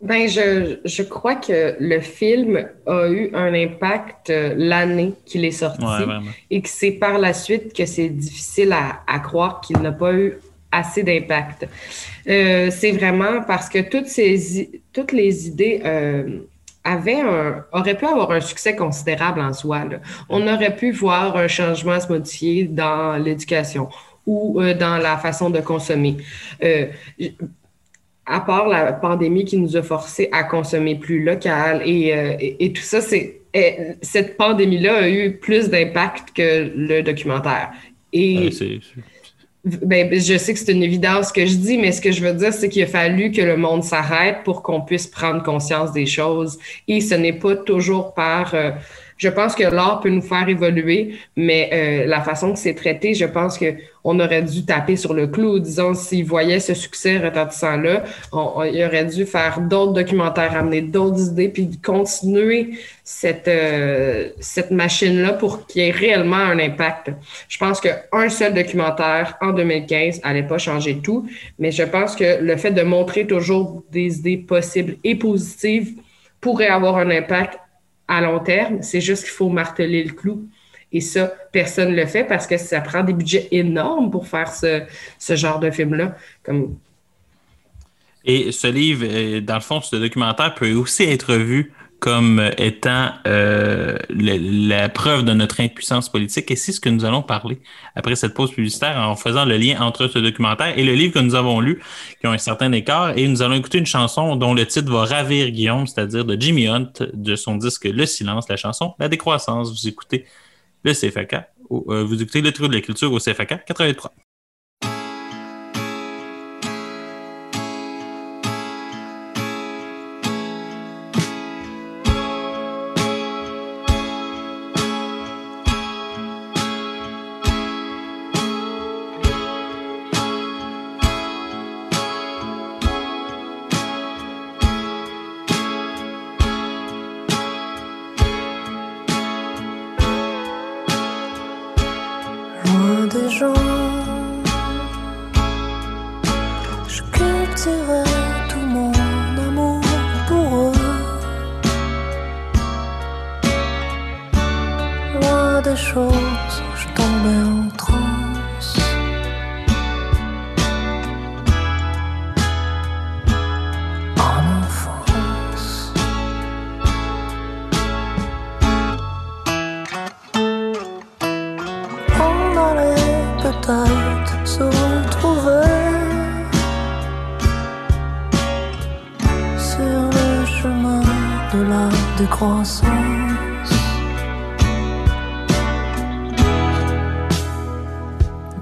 Ben, je, je crois que le film a eu un impact euh, l'année qu'il est sorti Ouais, et que c'est par la suite que c'est difficile à, à croire qu'il n'a pas eu assez d'impact. Euh, c'est vraiment parce que toutes, ces, toutes les idées euh, avaient un, auraient pu avoir un succès considérable en soi. là. On aurait pu voir un changement se modifier dans l'éducation ou euh, dans la façon de consommer. Euh, à part la pandémie qui nous a forcé à consommer plus local et, euh, et, et tout ça, c'est eh, cette pandémie-là a eu plus d'impact que le documentaire. Et Euh, c'est- ben, je sais que c'est une évidence ce que je dis, mais ce que je veux dire, c'est qu'il a fallu que le monde s'arrête pour qu'on puisse prendre conscience des choses. Et ce n'est pas toujours par euh, Je pense que l'art peut nous faire évoluer, mais euh, la façon que c'est traité, je pense que on aurait dû taper sur le clou. Disons, s'ils voyaient ce succès retentissant-là, on, on- il aurait dû faire d'autres documentaires, amener d'autres idées, puis continuer cette, euh, cette machine-là pour qu'il y ait réellement un impact. Je pense qu'un seul documentaire en 2015 allait pas changer tout, mais je pense que le fait de montrer toujours des idées possibles et positives pourrait avoir un impact à long terme. C'est juste qu'il faut marteler le clou. Et ça, personne ne le fait parce que ça prend des budgets énormes pour faire ce, genre de film-là. Et ce livre, euh, dans le fond, ce documentaire peut aussi être vu comme étant euh, la preuve de notre impuissance politique. Et c'est ce que nous allons parler après cette pause publicitaire en faisant le lien entre ce documentaire et le livre que nous avons lu, qui ont un certain écart. Et nous allons écouter une chanson dont le titre va ravir Guillaume, c'est-à-dire de Jimmy Hunt, de son disque Le Silence, la chanson La Décroissance. Vous écoutez le CFAK, euh, vous écoutez le trio de la culture au CFAK 83.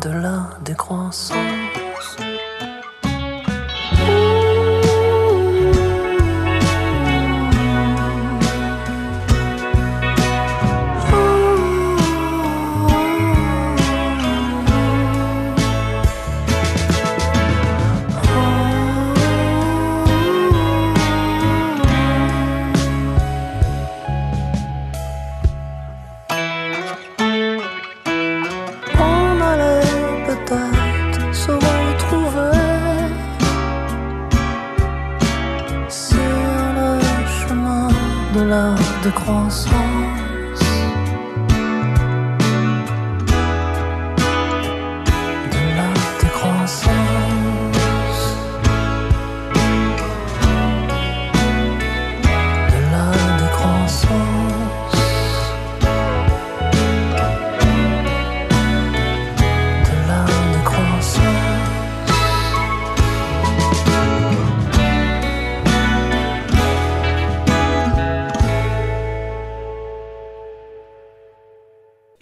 De la décroissance.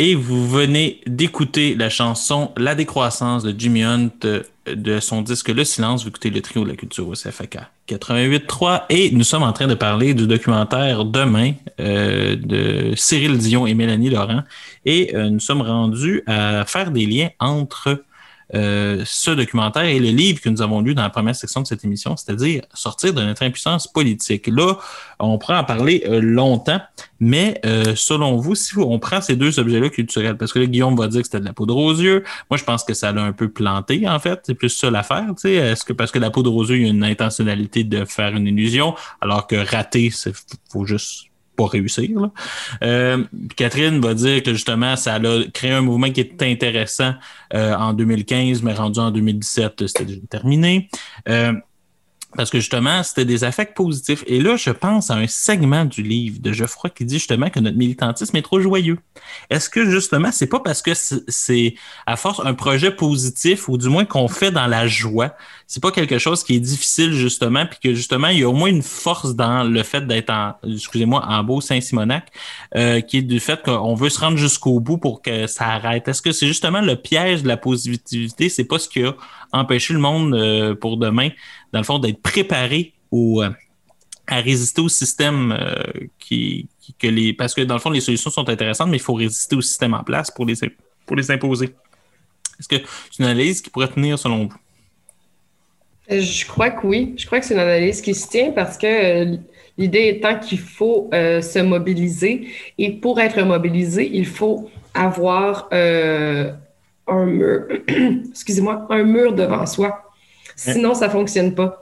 Et vous venez d'écouter la chanson La décroissance de Jimmy Hunt euh, de son disque Le Silence. Vous écoutez le trio de la culture au CFAK 88.3 et nous sommes en train de parler du documentaire Demain euh, de Cyril Dion et Mélanie Laurent. Et euh, nous sommes rendus à faire des liens entre euh, ce documentaire et le livre que nous avons lu dans la première section de cette émission, c'est-à-dire sortir de notre impuissance politique. Là, on pourrait en parler euh, longtemps, mais euh, selon vous, si on prend ces deux objets-là culturels, parce que là, Guillaume va dire que c'était de la poudre aux yeux, moi je pense que ça l'a un peu planté, en fait. C'est plus ça l'affaire, tu sais. Est-ce que parce que la poudre aux yeux, il y a une intentionnalité de faire une illusion, alors que rater, c'est faut juste pas réussir. là. Euh, Catherine va dire que justement, ça a créé un mouvement qui est intéressant euh, en 2015, mais rendu en 2017, c'était déjà terminé. Parce que justement, c'était des affects positifs. Et là, je pense à un segment du livre de Geoffroy qui dit justement que notre militantisme est trop joyeux. Est-ce que justement, c'est pas parce que c'est- à force un projet positif ou du moins qu'on fait dans la joie, c'est pas quelque chose qui est difficile justement, puis que justement, il y a au moins une force dans le fait d'être en, excusez-moi, en beau Saint-Simonac, euh, qui est du fait qu'on veut se rendre jusqu'au bout pour que ça arrête? Est-ce que c'est justement le piège de la positivité? C'est pas ce qui a empêché le monde euh, pour demain, dans le fond, d'être préparé au, euh, à résister au système euh, qui, que les. Parce que dans le fond, les solutions sont intéressantes, mais il faut résister au système en place pour les, pour les imposer. Est-ce que c'est une analyse qui pourrait tenir selon vous? Je crois que oui. Je crois que c'est une analyse qui se tient parce que l'idée étant qu'il faut se mobiliser et pour être mobilisé, il faut avoir un mur, excusez-moi, un mur devant soi. Sinon, ça fonctionne pas.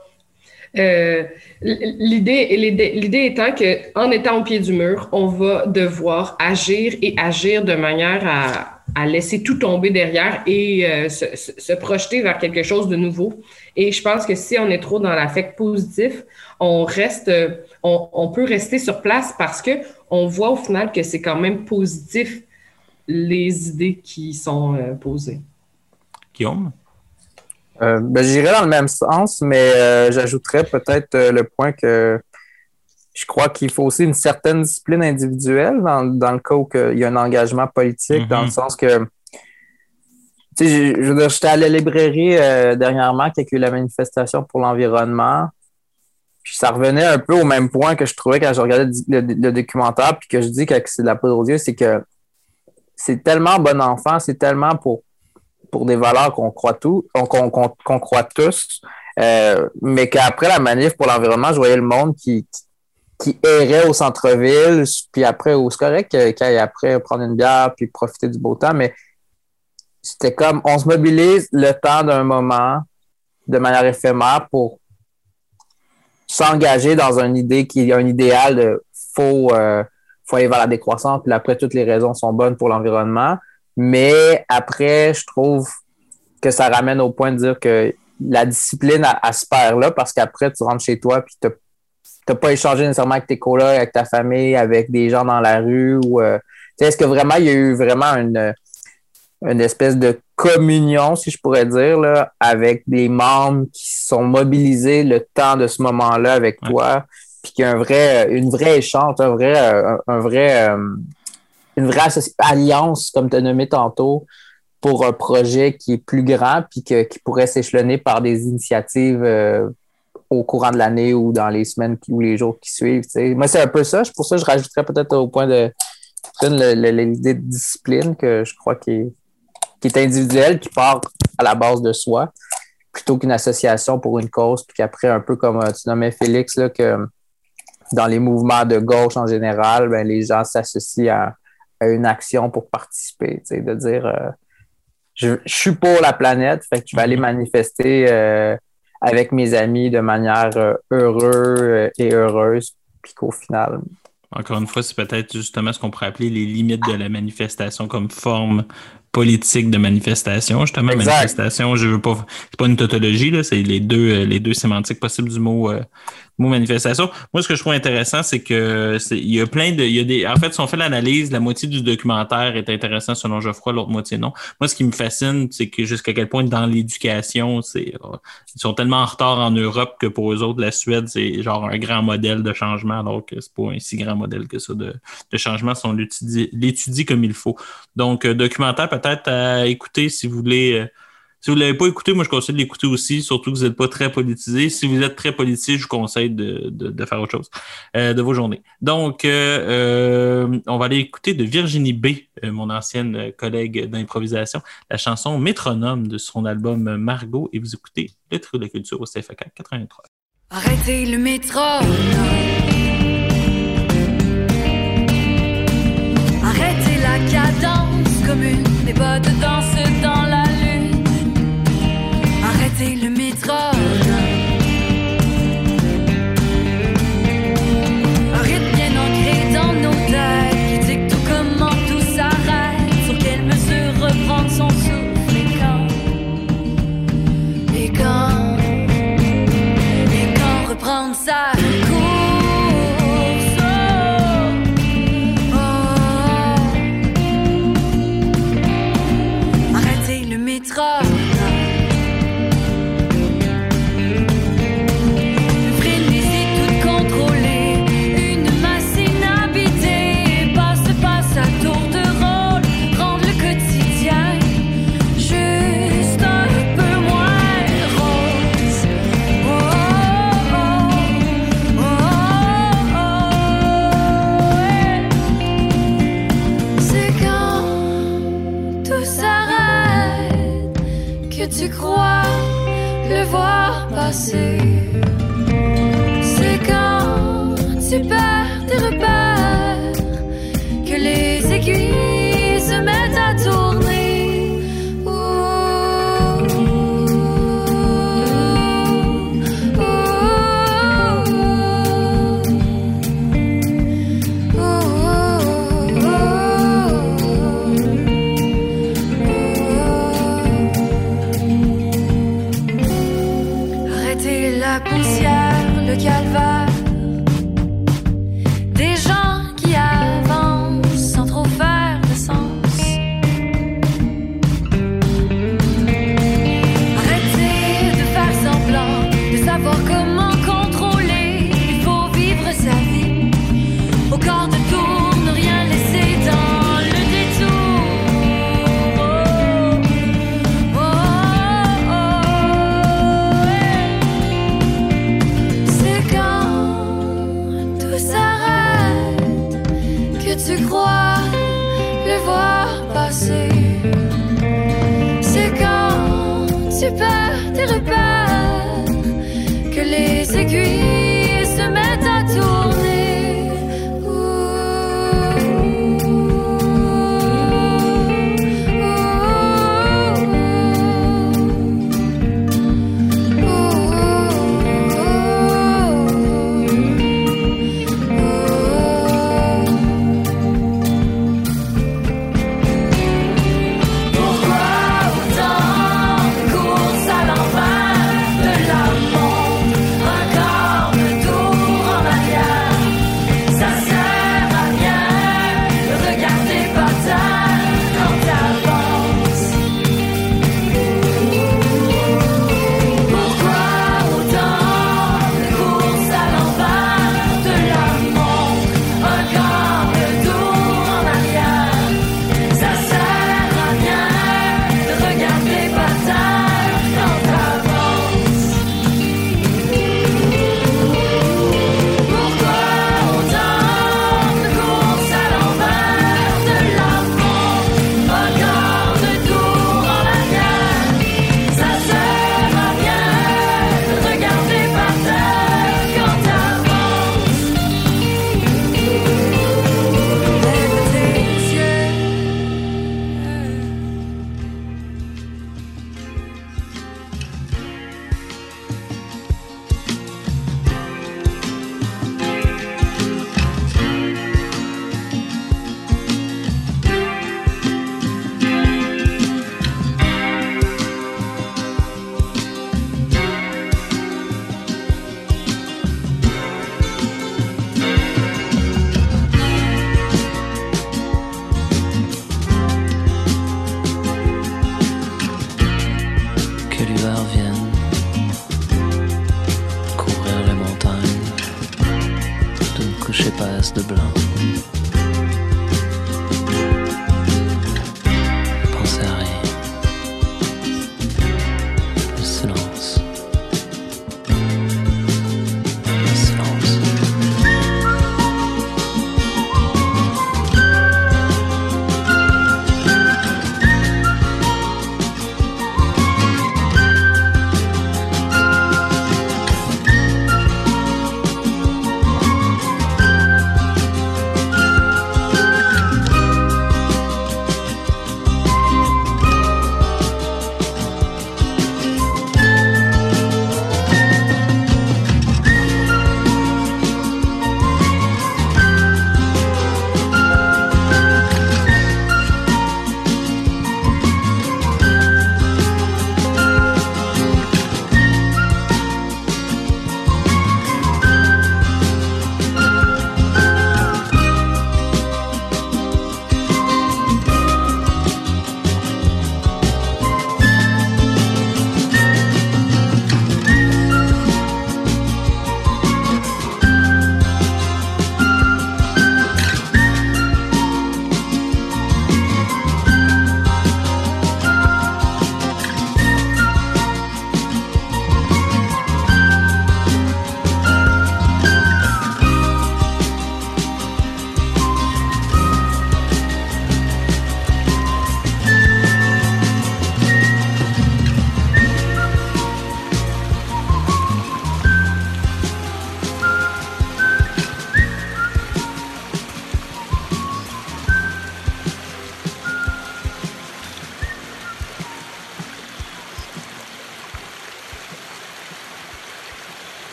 Euh, l'idée, étant que en étant au pied du mur, on va devoir agir et agir de manière à, laisser tout tomber derrière et euh, se, projeter vers quelque chose de nouveau. Et je pense que si on est trop dans l'affect positif, on euh, peut rester sur place parce que on voit au final que c'est quand même positif les idées qui sont euh, posées. Guillaume? Euh, ben, J'irais dans le même sens, mais euh, j'ajouterais peut-être euh, le point que je crois qu'il faut aussi une certaine discipline individuelle dans, dans le cas où il y a un engagement politique, Mhm. dans le sens que, tu sais, je je veux dire, j'étais à la librairie euh, dernièrement, qui a eu la manifestation pour l'environnement. Puis ça revenait un peu au même point que je trouvais quand je regardais le, le- le documentaire, puis que je dis que c'est de la poudre aux yeux, c'est que c'est tellement bon enfant, c'est tellement pour pour des valeurs qu'on croit tout, qu'on croit tous, euh, mais qu'après la manif pour l'environnement, je voyais le monde qui, qui errait au centre-ville, puis après, oh, c'est correct qu'il aille après prendre une bière puis profiter du beau temps, mais c'était comme on se mobilise le temps d'un moment de manière éphémère pour s'engager dans une idée qui est un idéal de faut, euh, faut aller vers la décroissance, puis après, toutes les raisons sont bonnes pour l'environnement. Mais après, je trouve que ça ramène au point de dire que la discipline, elle se perd là parce qu'après, tu rentres chez toi puis tu n'as pas échangé nécessairement avec tes colocs, avec ta famille, avec des gens dans la rue. ou euh, Est-ce que vraiment il y a eu vraiment une, une espèce de communion, si je pourrais dire, là, avec des membres qui sont mobilisés le temps de ce moment-là avec Ouais. toi, puis qu'il y a un vrai, une vraie échange, un vrai, un, un vrai, euh, une vraie alliance, comme tu as nommé tantôt, pour un projet qui est plus grand, puis que- qui pourrait s'échelonner par des initiatives euh, au courant de l'année ou dans les semaines ou les jours qui suivent. Moi, c'est un peu ça. Pour ça, je rajouterais peut-être au point de l'idée de discipline que je crois qui est, qui est individuelle, qui part à la base de soi, plutôt qu'une association pour une cause, puis qu'après, un peu comme euh, tu nommais Félix, là, que dans les mouvements de gauche en général, ben, les gens s'associent à, à une action pour participer, de dire euh, je, je suis pour la planète, fait que je vais aller manifester euh, avec mes amis de manière euh, heureuse et heureuse, puis qu'au final, Encore une fois, c'est peut-être justement ce qu'on pourrait appeler les limites de la manifestation comme forme politique de manifestation. Justement, Exact. manifestation, je veux pas. C'est pas une tautologie, là, c'est les deux, les deux sémantiques possibles du mot, euh, mot manifestation. Moi, ce que je trouve intéressant, c'est que il y a plein de. Il y a des, en fait, si on fait l'analyse, la moitié du documentaire est intéressant selon Geoffroy, l'autre moitié non. Moi, ce qui me fascine, c'est que jusqu'à quel point dans l'éducation, c'est euh, ils sont tellement en retard en Europe que pour eux autres, la Suède, c'est genre un grand modèle de changement, alors que c'est pas un si grand modèle que ça de, de changement si on l'étudie, comme il faut. Donc, euh, documentaire peut-être à écouter si vous voulez. Si vous ne l'avez pas écouté, moi je conseille de l'écouter aussi, surtout que vous n'êtes pas très politisé. Si vous êtes très politisé, je vous conseille de, de, faire autre chose euh, de vos journées. Donc, euh, euh, on va aller écouter de Virginie B, mon ancienne collègue d'improvisation, la chanson Métronome de son album Margot, et vous écoutez le trio de la culture au CFAK 83. Arrêtez le métro. Arrêtez la cadence commune des pas de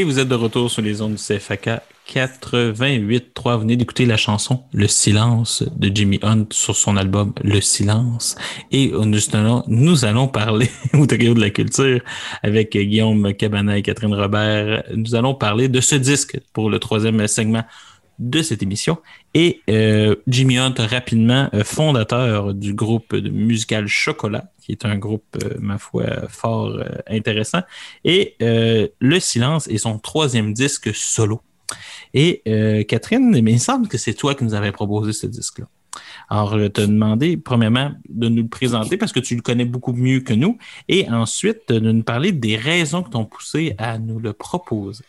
Et vous êtes de retour sur les ondes du CFAK 88.3. Vous venez d'écouter la chanson Le Silence de Jimmy Hunt sur son album Le Silence. Et nous allons, nous allons parler au trio de la culture avec Guillaume Cabana et Catherine Robert. Nous allons parler de ce disque pour le troisième segment de cette émission. Et euh, Jimmy Hunt, rapidement, euh, fondateur du groupe musical Chocolat, qui est un groupe, euh, ma foi, fort intéressant. Et Le Silence est son troisième disque solo. Et Catherine, mais il me semble que c'est toi qui nous avais proposé ce disque-là. Alors, je te demander, premièrement, de nous le présenter parce que tu le connais beaucoup mieux que nous, et ensuite de nous parler des raisons qui t'ont poussé à nous le proposer.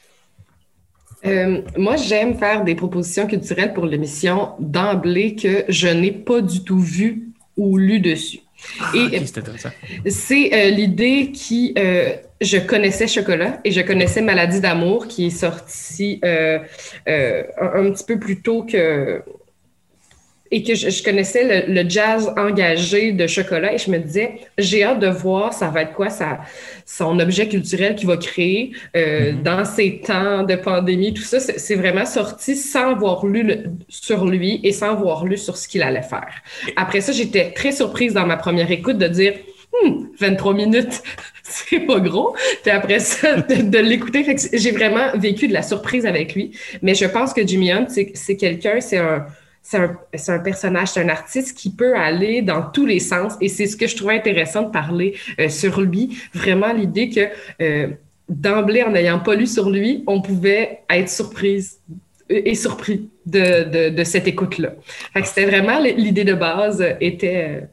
Euh, moi, j'aime faire des propositions culturelles pour l'émission d'emblée que je n'ai pas du tout vu ou lu dessus. Ah, Et ok, c'est euh, l'idée qui... euh, je connaissais Chocolat et je connaissais Maladie d'amour qui est sortie euh, euh, un, un petit peu plus tôt que... Et que je, je connaissais le, le jazz engagé de Chocolat et je me disais, j'ai hâte de voir ça va être quoi ça, son objet culturel qu'il va créer euh, Mhm. dans ces temps de pandémie, tout ça. C'est vraiment sorti sans avoir lu le- sur lui et sans avoir lu sur ce qu'il allait faire. Après ça, j'étais très surprise dans ma première écoute de dire Hmm, 23 minutes, c'est pas gros. Puis après ça, de, de l'écouter, j'ai vraiment vécu de la surprise avec lui. Mais je pense que Jimmy Hunt, c'est quelqu'un, c'est un, c'est un, personnage, c'est un artiste qui peut aller dans tous les sens. Et c'est ce que je trouvais intéressant de parler euh, sur lui. Vraiment l'idée que euh, d'emblée, en n'ayant pas lu sur lui, on pouvait être surprise et surpris de, de, de cette écoute-là. Fait que c'était vraiment l'idée de base euh, était, euh,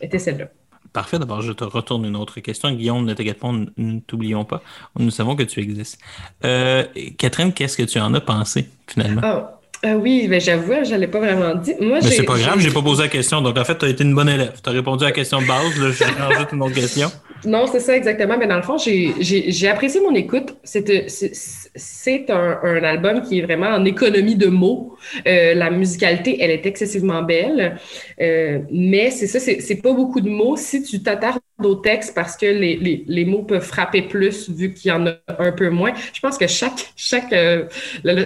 était celle-là. Parfait. D'abord, je te retourne une autre question. Guillaume, ne t'inquiète pas, nous ne t'oublions pas. Nous savons que tu existes. Euh, Catherine, qu'est-ce que tu en as pensé, finalement? Ah, oui, mais j'avoue, je l'ai pas vraiment dit. Moi, Mais j'ai- c'est pas grave, j'ai- j'ai pas posé la question. Donc, en fait, tu as été une bonne élève. Tu as répondu à la question de base. Là, je rajoute une autre question. Non, c'est ça exactement. Mais dans le fond, j'ai- j'ai j'ai apprécié mon écoute. C'est un, un album qui est vraiment en économie de mots. Euh, la musicalité, elle est excessivement belle. Euh, mais c'est ça, c'est c'est pas beaucoup de mots. Si tu t'attardes au texte parce que les, les, les mots peuvent frapper plus vu qu'il y en a un peu moins, je pense que chaque... chaque euh,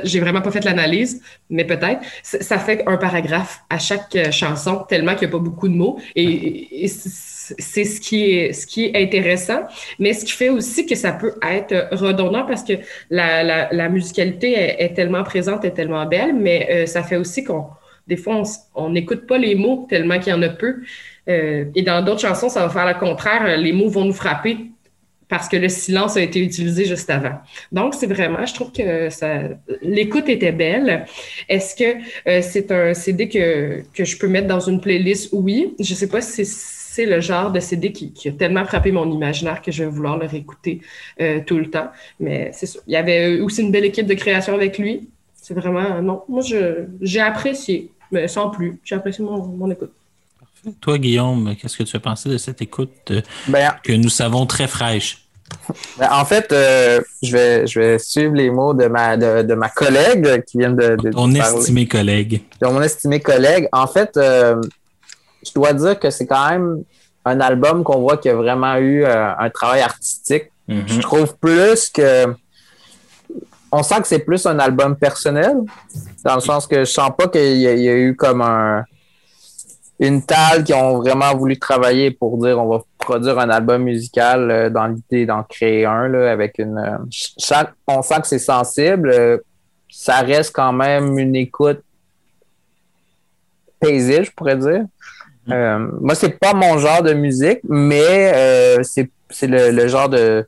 j'ai vraiment pas fait l'analyse, mais peut-être. Ça fait un paragraphe à chaque euh, chanson tellement qu'il n'y a pas beaucoup de mots. Et, c'est ce qui est ce qui est intéressant, mais ce qui fait aussi que ça peut être redondant parce que la, la, musicalité est, tellement présente, est tellement belle, mais euh, ça fait aussi qu'on des fois on n'écoute pas les mots tellement qu'il y en a peu. Euh, et dans d'autres chansons, ça va faire le contraire. Les mots vont nous frapper parce que le silence a été utilisé juste avant. Donc, c'est vraiment, je trouve que ça, l'écoute était belle. Est-ce que euh, c'est un CD que, que je peux mettre dans une playlist? Oui. Je sais pas si c'est le genre de CD qui, a tellement frappé mon imaginaire que je vais vouloir le réécouter euh, tout le temps. Mais c'est ça. Il y avait aussi une belle équipe de création avec lui. C'est vraiment, non, moi, j'ai apprécié, mais sans plus. J'ai apprécié mon, mon écoute. Toi, Guillaume, qu'est-ce que tu as pensé de cette écoute euh, Ben, que nous savons très fraîche? ben, en fait, euh, je, vais, je vais suivre les mots de ma, de, de ma collègue qui vient de, de Ton estimé collègue. de mon estimé collègue. En fait, euh, je dois dire que c'est quand même un album qu'on voit qui a vraiment eu un travail artistique. Mhm. Je trouve plus que. On sent que c'est plus un album personnel, dans le sens que je sens pas qu'il y, y a eu comme un une talle qui ont vraiment voulu travailler pour dire on va produire un album musical euh, dans l'idée d'en créer un là, avec une euh, ch- chaque on sent que c'est sensible euh, ça reste quand même une écoute paisible je pourrais dire. Euh, moi c'est pas mon genre de musique mais euh, c'est c'est le, le genre de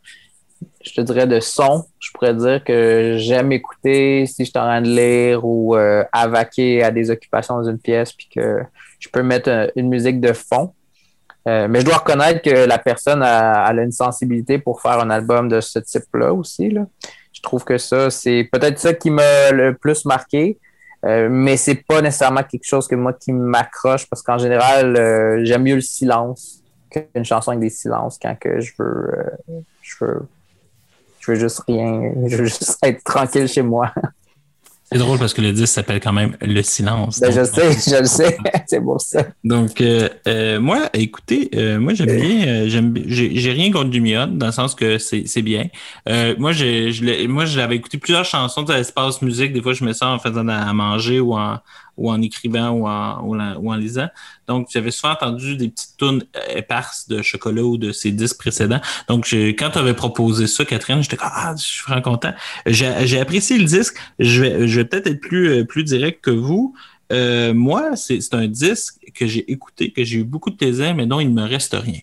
je te dirais de son je pourrais dire que j'aime écouter si je suis en train de lire ou euh, avaquer à des occupations dans une pièce puis que je peux mettre euh, une musique de fond. Euh, mais je dois reconnaître que la personne a, a une sensibilité pour faire un album de ce type-là aussi. Là. Je trouve que ça, c'est peut-être ça qui m'a le plus marqué, euh, mais c'est pas nécessairement quelque chose que moi qui m'accroche parce qu'en général, euh, j'aime mieux le silence qu'une chanson avec des silences quand que je veux, euh, je veux, je veux juste rien, je veux juste être tranquille chez moi. C'est drôle parce que le disque s'appelle quand même Le Silence. Ben, je sais, je le sais. C'est pour ça. Donc, euh, euh, moi, écoutez, euh, moi, j'aime bien, euh, j'aime, j'ai rien contre Hunt, dans le sens que c'est c'est bien. Euh, moi, j'ai- je l'ai- moi, j'avais écouté plusieurs chansons de l'espace musique. Des fois, je mets ça en faisant à manger ou en, ou en écrivant ou en, ou en, lisant. Donc, j'avais souvent entendu des petites tunes éparses de chocolat ou de ses disques précédents. Donc, quand tu avais proposé ça, Catherine, j'étais comme, ah, je suis vraiment content. J'ai apprécié le disque. Je vais, je vais peut-être être plus, euh, plus direct que vous. Euh, moi, c'est un disque que j'ai écouté, que j'ai eu beaucoup de plaisir, mais dont il ne me reste rien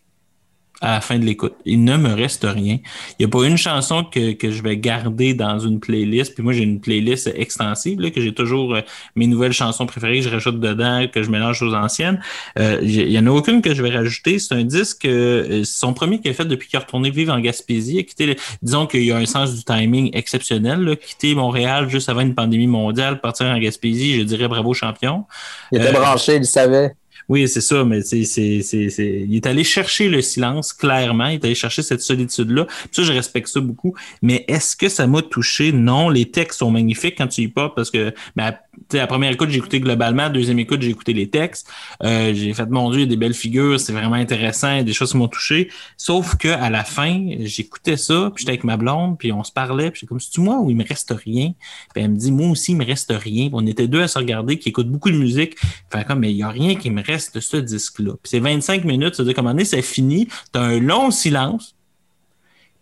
à la fin de l'écoute. Il ne me reste rien. Il n'y a pas une chanson que, que je vais garder dans une playlist. Puis moi, j'ai une playlist extensive, là, que j'ai toujours euh, mes nouvelles chansons préférées, que je rajoute dedans, que je mélange aux anciennes. Euh, Il n'y en a aucune que je vais rajouter. C'est un disque, euh, c'est son premier qu'il a fait depuis qu'il est retourné vivre en Gaspésie. Quitté disons qu'il y a un sens du timing exceptionnel. Là, quitter Montréal juste avant une pandémie mondiale, partir en Gaspésie, je dirais bravo champion. Il était Euh, branché, il savait. Oui, c'est ça, mais c'est, c'est, c'est, il est allé chercher le silence, clairement. Il est allé chercher cette solitude-là. Ça, je respecte ça beaucoup. Mais est-ce que ça m'a touché? Non. Les textes sont magnifiques quand tu y portes parce que, ben, sais, la première écoute, j'ai écouté globalement. Deuxième écoute, j'ai écouté les textes. Euh, j'ai fait, mon Dieu, il y a des belles figures. C'est vraiment intéressant. Y des choses qui m'ont touché. Sauf que à la fin, j'écoutais ça, puis j'étais avec ma blonde, puis on se parlait, puis j'étais comme, c'est moi où il me reste rien? Puis elle me dit, moi aussi, il me reste rien. Puis on était deux à se regarder, qui écoutent beaucoup de musique. Fait comme, mais il n'y a rien qui me reste de ce disque-là. Puis c'est 25 minutes, ça veut dire c'est fini. Tu as un long silence.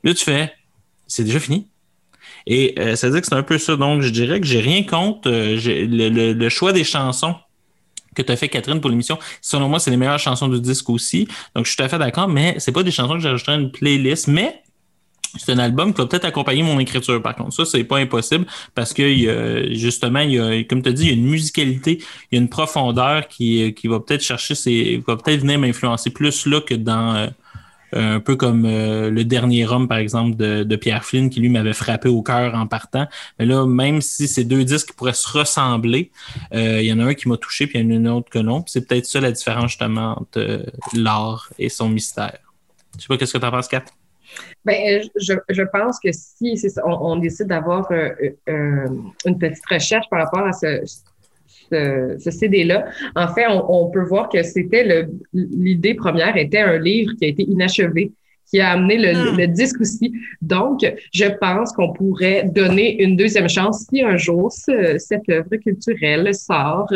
Là, tu fais, c'est déjà fini. Et euh, ça veut dire que c'est un peu ça. Donc, je dirais que j'ai rien contre euh, j'ai- le, choix des chansons que tu as fait, Catherine, pour l'émission. Selon moi, c'est les meilleures chansons du disque aussi. Donc, je suis tout à fait d'accord, mais c'est pas des chansons que j'ajouterais à une playlist, mais c'est un album qui va peut-être accompagner mon écriture, par contre. Ça, c'est pas impossible parce que justement, il y a, comme tu as dit, il y a une musicalité, il y a une profondeur qui, va peut-être chercher ses, va peut-être venir m'influencer plus là que dans euh, un peu comme euh, le dernier homme, par exemple, de, Pierre Flynn, qui lui m'avait frappé au cœur en partant. Mais là, même si ces deux disques pourraient se ressembler, euh, il y en a un qui m'a touché, puis il y en a un autre que non. C'est peut-être ça la différence justement entre l'art et son mystère. Je sais pas qu'est-ce que tu en penses, Kat? Ben, euh, je, je pense que si on, on décide d'avoir euh, euh, une petite recherche par rapport à ce, ce, ce CD-là, en fait, on, on peut voir que c'était l'idée première était un livre qui a été inachevé qui a amené le, le disque aussi. Donc, je pense qu'on pourrait donner une deuxième chance si un jour ce- cette œuvre culturelle sort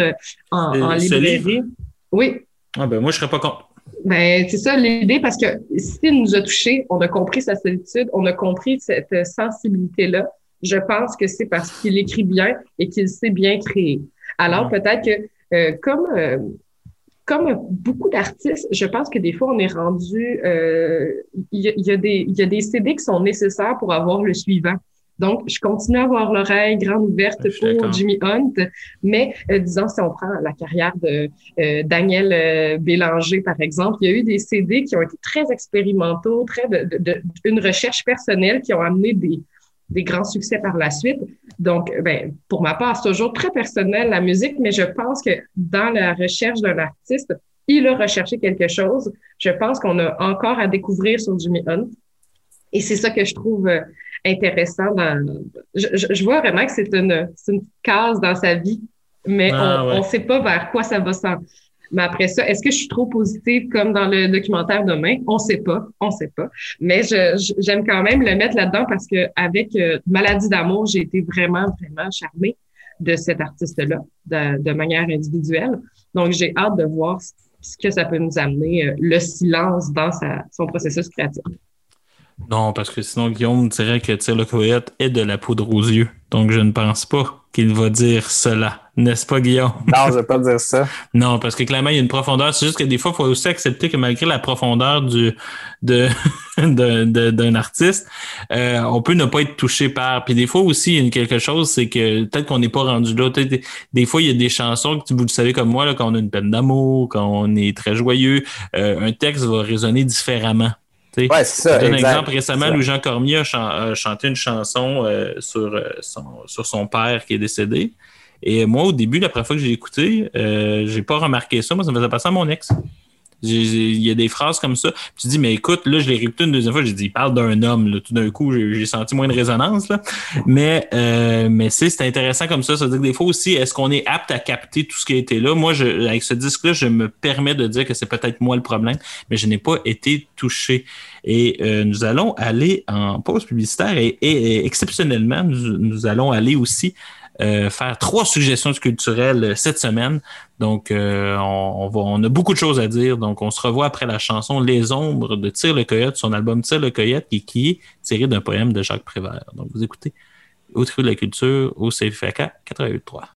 en, Euh, en librairie. Oui, Ah ben moi, je serais pas contre. Ben, c'est ça l'idée parce que s'il nous a touchés, on a compris sa solitude, on a compris cette euh, sensibilité-là. Je pense que c'est parce qu'il écrit bien et qu'il sait bien créer. Alors peut-être que euh, comme euh, comme beaucoup d'artistes, je pense que des fois on est rendu, euh, il y, a- il y a des il y a des CD qui sont nécessaires pour avoir le suivant. Donc, je continue à avoir l'oreille grande ouverte pour. Jimmy Hunt, mais euh, disons si on prend la carrière de euh, Daniel euh, Bélanger, par exemple, il y a eu des CD qui ont été très expérimentaux, très de, de- de- une recherche personnelle qui ont amené des, des grands succès par la suite. Donc, ben, pour ma part, c'est toujours très personnel la musique, mais je pense que dans la recherche d'un artiste, il a recherché quelque chose. Je pense qu'on a encore à découvrir sur Jimmy Hunt. Et c'est ça que je trouve euh, intéressant. Dans, je, vois vraiment que c'est une, case dans sa vie, mais Ah, on ouais. ne sait pas vers quoi ça va s'en. Mais après ça, est-ce que je suis trop positive comme dans le documentaire demain? On sait pas, on sait pas. Mais j'aime quand même le mettre là-dedans parce que avec euh, Maladie d'amour, j'ai été vraiment, vraiment charmée de cet artiste-là de, de manière individuelle. Donc, j'ai hâte de voir ce- ce que ça peut nous amener, euh, le silence dans sa, son processus créatif. Non, parce que sinon, Guillaume dirait que Tire le coyote est de la poudre aux yeux. Donc, je ne pense pas qu'il va dire cela. N'est-ce pas, Guillaume? Non, je ne vais pas dire ça. Non, parce que clairement, il y a une profondeur. C'est juste que des fois, il faut aussi accepter que malgré la profondeur du, de, d'un artiste, euh, on peut ne pas être touché par. Puis des fois aussi, il y a quelque chose, c'est que peut-être qu'on n'est pas rendu là. Des fois, il y a des chansons que vous le savez comme moi, là, quand on a une peine d'amour, quand on est très joyeux, euh, un texte va résonner différemment. Tu sais. Ouais, c'est Je donne un exemple récemment, ça. Louis-Jean Cormier a, chan- a chanté une chanson euh, sur, euh, son, sur son père qui est décédé. Et moi, au début, la première fois que j'ai écouté, euh, j'ai pas remarqué ça. Moi, ça me faisait passer à mon ex. Il y a des phrases comme ça. Tu dis, mais écoute, là, je l'ai réécouté une deuxième fois, j'ai dit, il parle d'un homme. Là. Tout d'un coup, j'ai senti moins de résonance. Là. Mais, euh, mais c'est c'est intéressant comme ça. Ça veut dire que des fois aussi, est-ce qu'on est apte à capter tout ce qui a été là? Moi, je, avec ce disque-là, je me permets de dire que c'est peut-être moi le problème, mais je n'ai pas été touché. Et euh, nous allons aller en pause publicitaire et, et- et exceptionnellement, nous, nous allons aller aussi euh, faire trois suggestions culturelles euh, cette semaine. Donc, euh, on, va, on a beaucoup de choses à dire. Donc, on se revoit après la chanson Les Ombres de Tire le Coyote, son album Tire le Coyote, qui, est tiré d'un poème de Jacques Prévert. Donc, vous écoutez au de la Culture, au CFAK 88.3.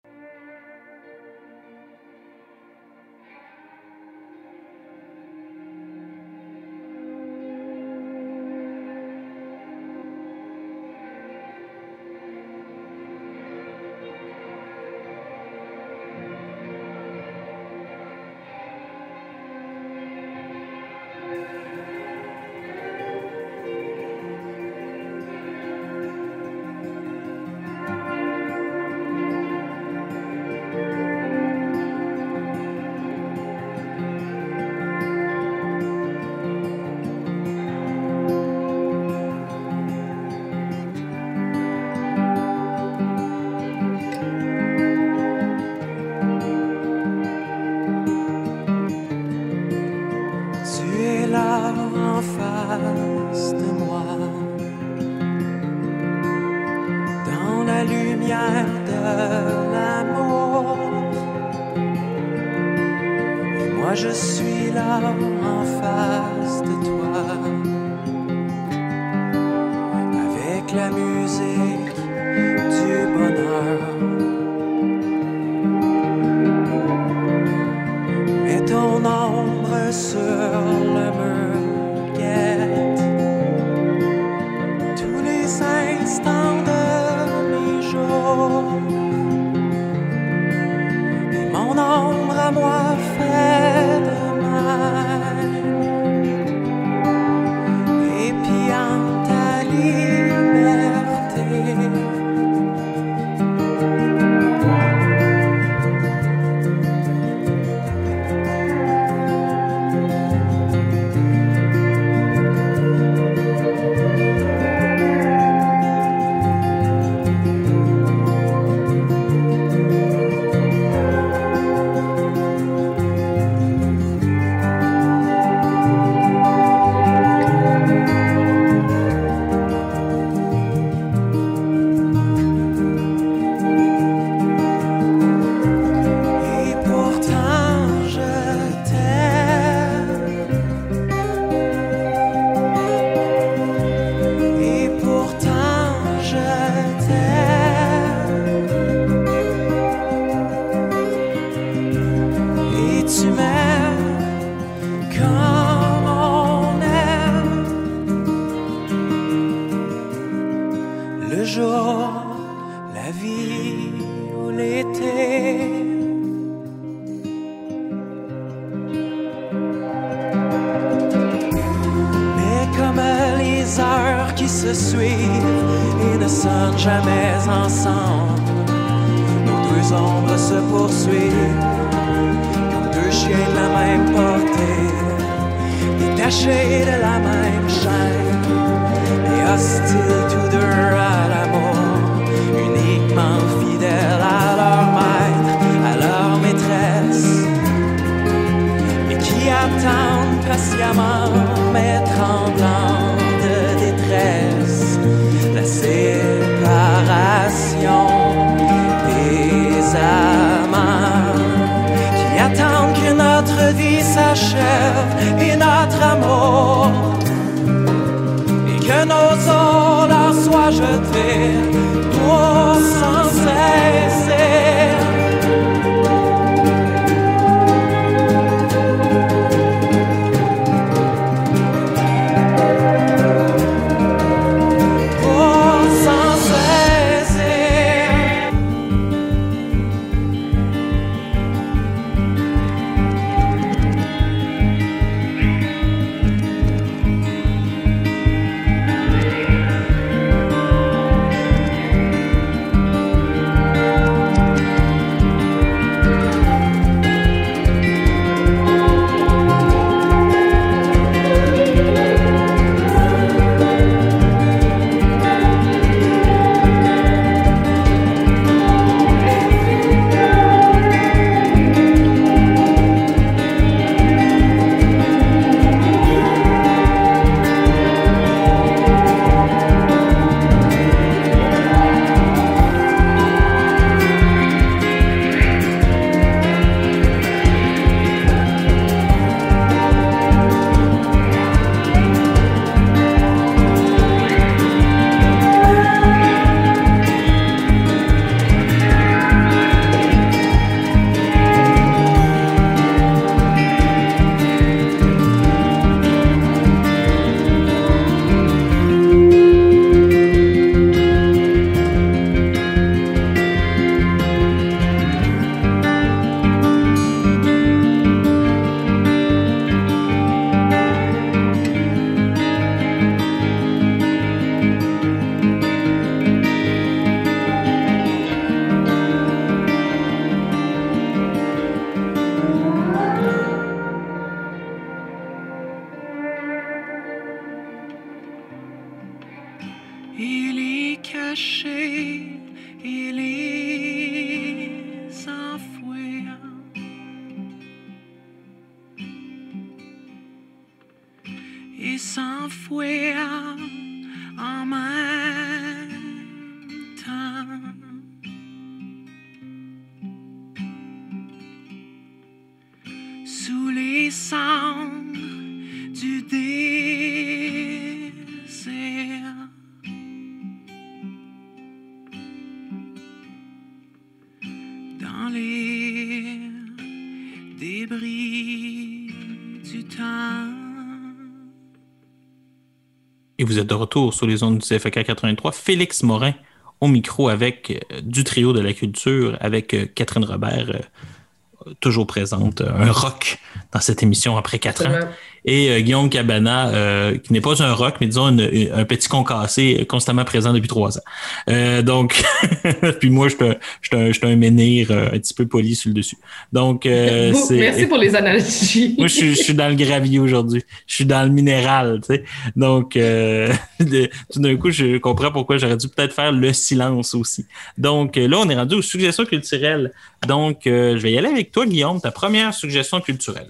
vous êtes de retour sur les ondes du CFK 83. Félix Morin au micro avec euh, du trio de la culture, avec euh, Catherine Robert, euh, toujours présente, un rock dans cette émission après quatre ans. Et euh, Guillaume Cabana, euh, qui n'est pas un rock, mais disons une- une- un petit concassé constamment présent depuis trois ans. Euh, donc, puis moi, je suis un, un- je suis un menhir un petit peu poli sur le dessus. Donc, euh. Merci pour les analogies. Moi, je suis, je suis dans le gravier aujourd'hui. Je suis dans le minéral, tu sais. Donc, euh, de- tout d'un coup, je comprends pourquoi j'aurais dû peut-être faire le silence aussi. Donc, là, on est rendu aux suggestions culturelles. Donc, euh, je vais y aller avec toi, Guillaume, ta première suggestion culturelle.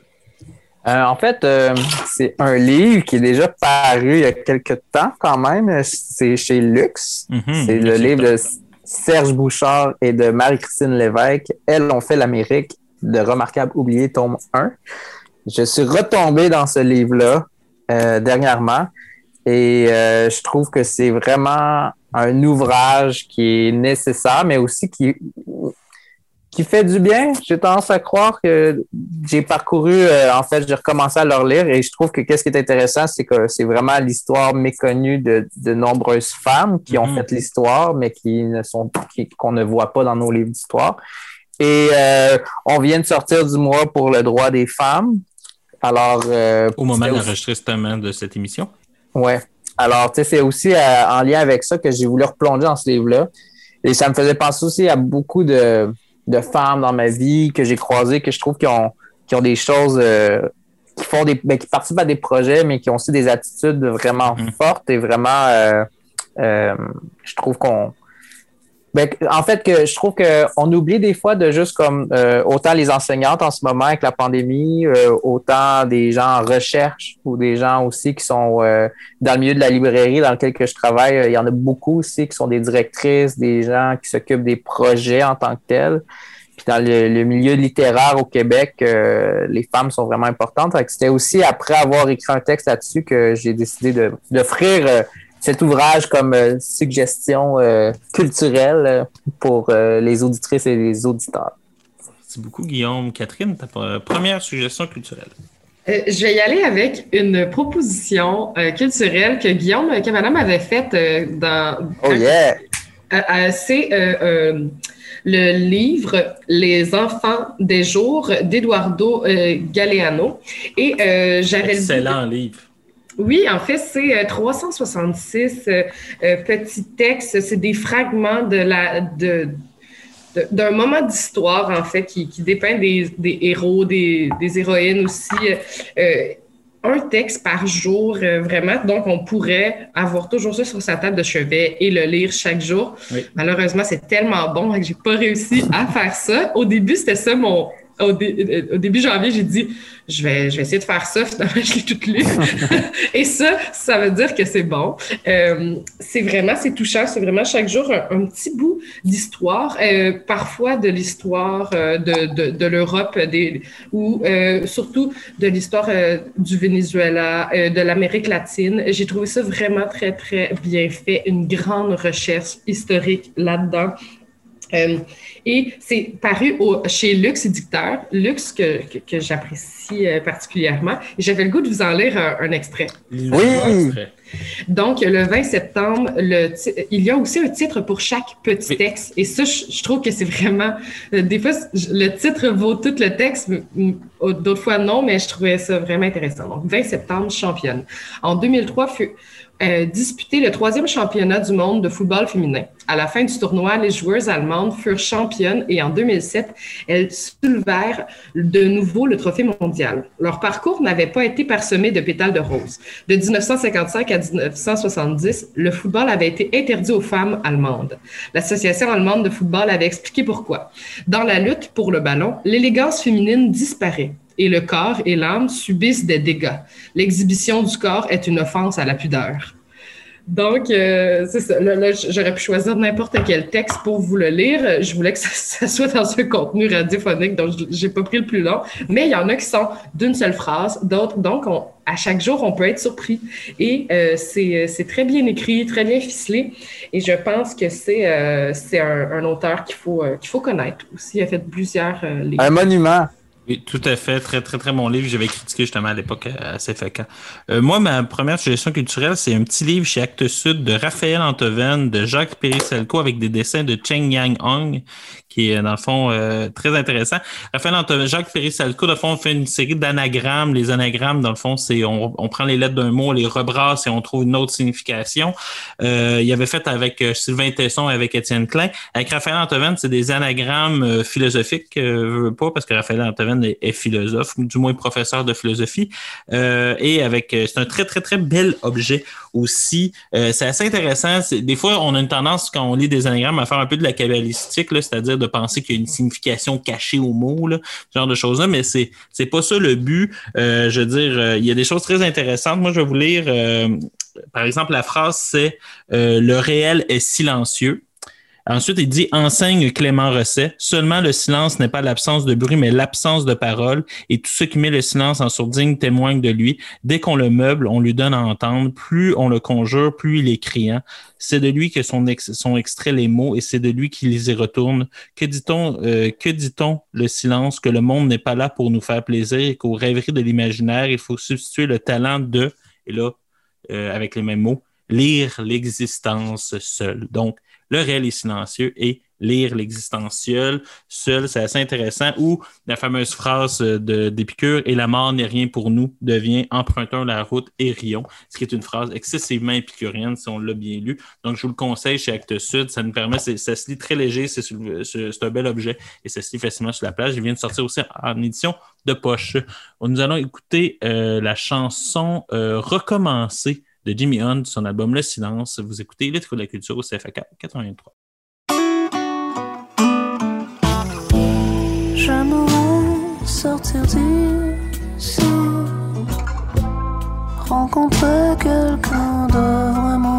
Euh, en fait, euh, c'est un livre qui est déjà paru il y a quelques temps quand même. C'est chez Lux. Mhm, c'est le livre de Serge Bouchard et de Marie-Christine Lévesque. Elles ont fait l'Amérique de Remarquable Oublié, tome 1. Je suis retombé dans ce livre-là euh, dernièrement et euh, je trouve que c'est vraiment un ouvrage qui est nécessaire, mais aussi qui, qui fait du bien. J'ai tendance à croire que j'ai parcouru, euh, en fait, j'ai recommencé à le relire et je trouve que qu'est-ce qui est intéressant, c'est que c'est vraiment l'histoire méconnue de, de nombreuses femmes qui ont Mhm. fait l'histoire, mais qui ne sont qui- qu'on ne voit pas dans nos livres d'histoire. Et euh, on vient de sortir du mois pour le droit des femmes. Alors, euh, Au moment de l'enregistrement de cette émission. Ouais. Alors, tu sais, c'est aussi euh, en lien avec ça que j'ai voulu replonger dans ce livre-là. Et ça me faisait penser aussi à beaucoup de, de femmes dans ma vie que j'ai croisées, que je trouve qui ont, qui ont des choses, euh, qui font des, ben, qui participent à des projets, mais qui ont aussi des attitudes vraiment Mhm. fortes et vraiment, euh, euh, je trouve qu'on, ben, en fait, que je trouve qu'on oublie des fois de juste comme euh, autant les enseignantes en ce moment avec la pandémie, euh, autant des gens en recherche ou des gens aussi qui sont euh, dans le milieu de la librairie dans lequel que je travaille. euh, Il y en a beaucoup aussi qui sont des directrices, des gens qui s'occupent des projets en tant que tels. Puis dans le, le milieu littéraire au Québec, euh, les femmes sont vraiment importantes. C'était aussi après avoir écrit un texte là-dessus que j'ai décidé d'offrir euh, cet ouvrage comme euh, suggestion euh, culturelle euh, pour euh, les auditrices et les auditeurs. Merci beaucoup, Guillaume. Catherine, ta pre- première suggestion culturelle. Euh, je vais y aller avec une proposition euh, culturelle que Guillaume Cabana m'avait faite euh, dans. Oh yeah! Euh, euh, c'est euh, euh, le livre Les enfants des jours d'Eduardo euh, Galeano. Et euh, j'avais le goût- Excellent livre. Oui, en fait, c'est euh, 366 euh, euh, petits textes. C'est des fragments de la de de- d'un moment d'histoire, en fait, qui, qui dépeint des, des héros, des, des héroïnes aussi. Euh, un texte par jour, euh, vraiment. Donc, on pourrait avoir toujours ça sur sa table de chevet et le lire chaque jour. Oui. Malheureusement, c'est tellement bon que j'ai pas réussi à faire ça. Au début, c'était ça mon. Au, dé- au début janvier, j'ai dit je vais, je vais essayer de faire ça. Finalement, je l'ai tout lu. Et ça, ça veut dire que c'est bon. Euh, c'est vraiment, c'est touchant. C'est vraiment chaque jour un, un petit bout d'histoire, euh, parfois de l'histoire euh, de, de, de l'Europe ou euh, surtout de l'histoire euh, du Venezuela, euh, de l'Amérique latine. J'ai trouvé ça vraiment très, très bien fait. Une grande recherche historique là-dedans. Euh, et c'est paru au, chez Lux Éditeur, Lux que, que, que j'apprécie euh, particulièrement. J'avais le goût de vous en lire un, un extrait. Oui! Donc, le 20 septembre, le il y a aussi un titre pour chaque petit texte. Et ça, je, je trouve que c'est vraiment... euh, Des fois, le titre vaut tout le texte, d'autres fois non, mais je trouvais ça vraiment intéressant. Donc, 20 septembre, championne. En 2003, fut euh, disputé le troisième championnat du monde de football féminin. À la fin du tournoi, les joueuses allemandes furent championnes et en 2007, elles soulevèrent de nouveau le trophée mondial. Leur parcours n'avait pas été parsemé de pétales de rose. De 1955 à 1970, le football avait été interdit aux femmes allemandes. L'Association allemande de football avait expliqué pourquoi. Dans la lutte pour le ballon, l'élégance féminine disparaît et le corps et l'âme subissent des dégâts. L'exhibition du corps est une offense à la pudeur. Donc, euh, c'est ça. Là, j'aurais pu choisir n'importe quel texte pour vous le lire. Je voulais que ça, soit dans un contenu radiophonique, donc j'ai pas pris le plus long. Mais il y en a qui sont d'une seule phrase, d'autres, donc on- à chaque jour, on peut être surpris. Et euh, c'est c'est très bien écrit, très bien ficelé. Et je pense que c'est euh, un, auteur qu'il faut, euh, qu'il faut connaître aussi. Il a fait plusieurs euh, livres. Un monument. Oui, tout à fait. Très, très, très bon livre. J'avais critiqué justement à l'époque à CFK. Euh, moi, ma première suggestion culturelle, c'est un petit livre chez Actes Sud de Raphaël Antoven, de Jacques Periselco avec des dessins de Cheng Yang Hong, qui est dans le fond euh, très intéressant. Raphaël Antoven, Jacques Periselco, dans le fond, fait une série d'anagrammes. Les anagrammes, dans le fond, c'est on, on prend les lettres d'un mot, on les rebrasse et on trouve une autre signification. Euh, il avait fait avec euh, Sylvain Tesson et avec Étienne Klein. Avec Raphaël Antoven, c'est des anagrammes euh, philosophiques, euh, veux pas, parce que Raphaël Antoven est, est philosophe, ou du moins professeur de philosophie. Euh, et avec, euh, c'est un très, très, très bel objet aussi. Euh, c'est assez intéressant. Des fois, on a une tendance, quand on lit des anagrammes, à faire un peu de la cabalistique, c'est-à-dire de penser qu'il y a une signification cachée au mot, là, ce genre de choses-là, mais c'est, c'est pas ça le but. Euh, je veux dire, euh, il y a des choses très intéressantes. Moi, je vais vous lire, euh, par exemple, la phrase, c'est Le réel est silencieux. Ensuite, il dit enseigne Clément Rosset. Seulement le silence n'est pas l'absence de bruit, mais l'absence de parole. Et tout ce qui met le silence en sourdine témoigne de lui. Dès qu'on le meuble, on lui donne à entendre. Plus on le conjure, plus il est criant. C'est de lui que sont, ex sont extraits les mots et c'est de lui qui les y retourne. Que dit-on, euh, que dit-on le silence, que le monde n'est pas là pour nous faire plaisir et qu'aux rêveries de l'imaginaire, il faut substituer le talent de, et là, euh, avec les mêmes mots, lire l'existence seule. Donc, le réel est silencieux et lire l'existence seule. Seul, c'est assez intéressant. Ou la fameuse phrase d'Épicure et la mort n'est rien pour nous devient empruntons la route et rions, ce qui est une phrase excessivement épicurienne si on l'a bien lu. Donc, je vous le conseille chez Actes Sud. Ça nous permet, ça se lit très léger, c'est un bel objet et ça se lit facilement sur la plage. Il vient de sortir aussi en édition de poche. Nous allons écouter euh, la chanson euh, Recommencer de Jimmy Hunt, son album Le Silence. Vous écoutez Les de la Culture au CFAK 83. J'aimerais sortir d'ici, rencontrer quelqu'un de vraiment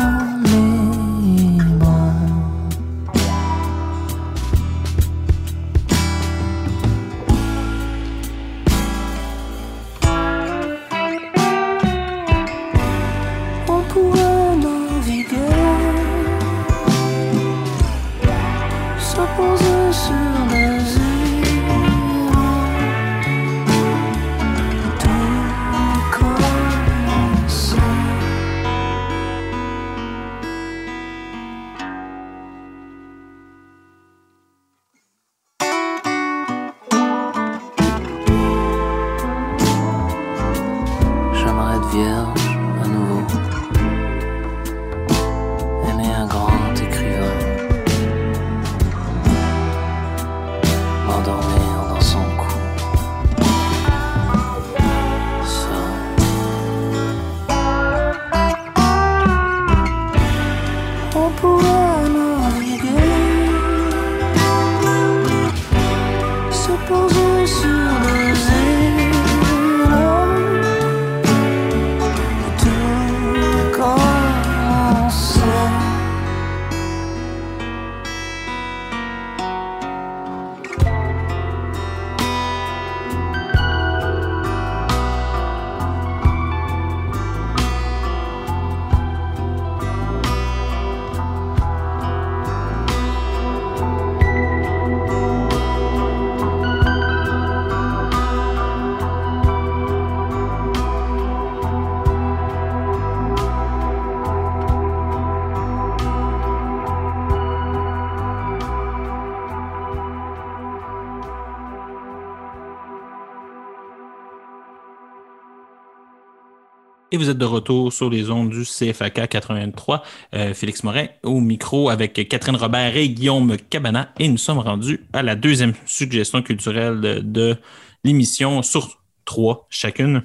Et vous êtes de retour sur les ondes du CFAK 83. Euh, Félix Morin au micro avec Catherine Robert et Guillaume Cabana. Et nous sommes rendus à la deuxième suggestion culturelle de, de l'émission sur trois chacune.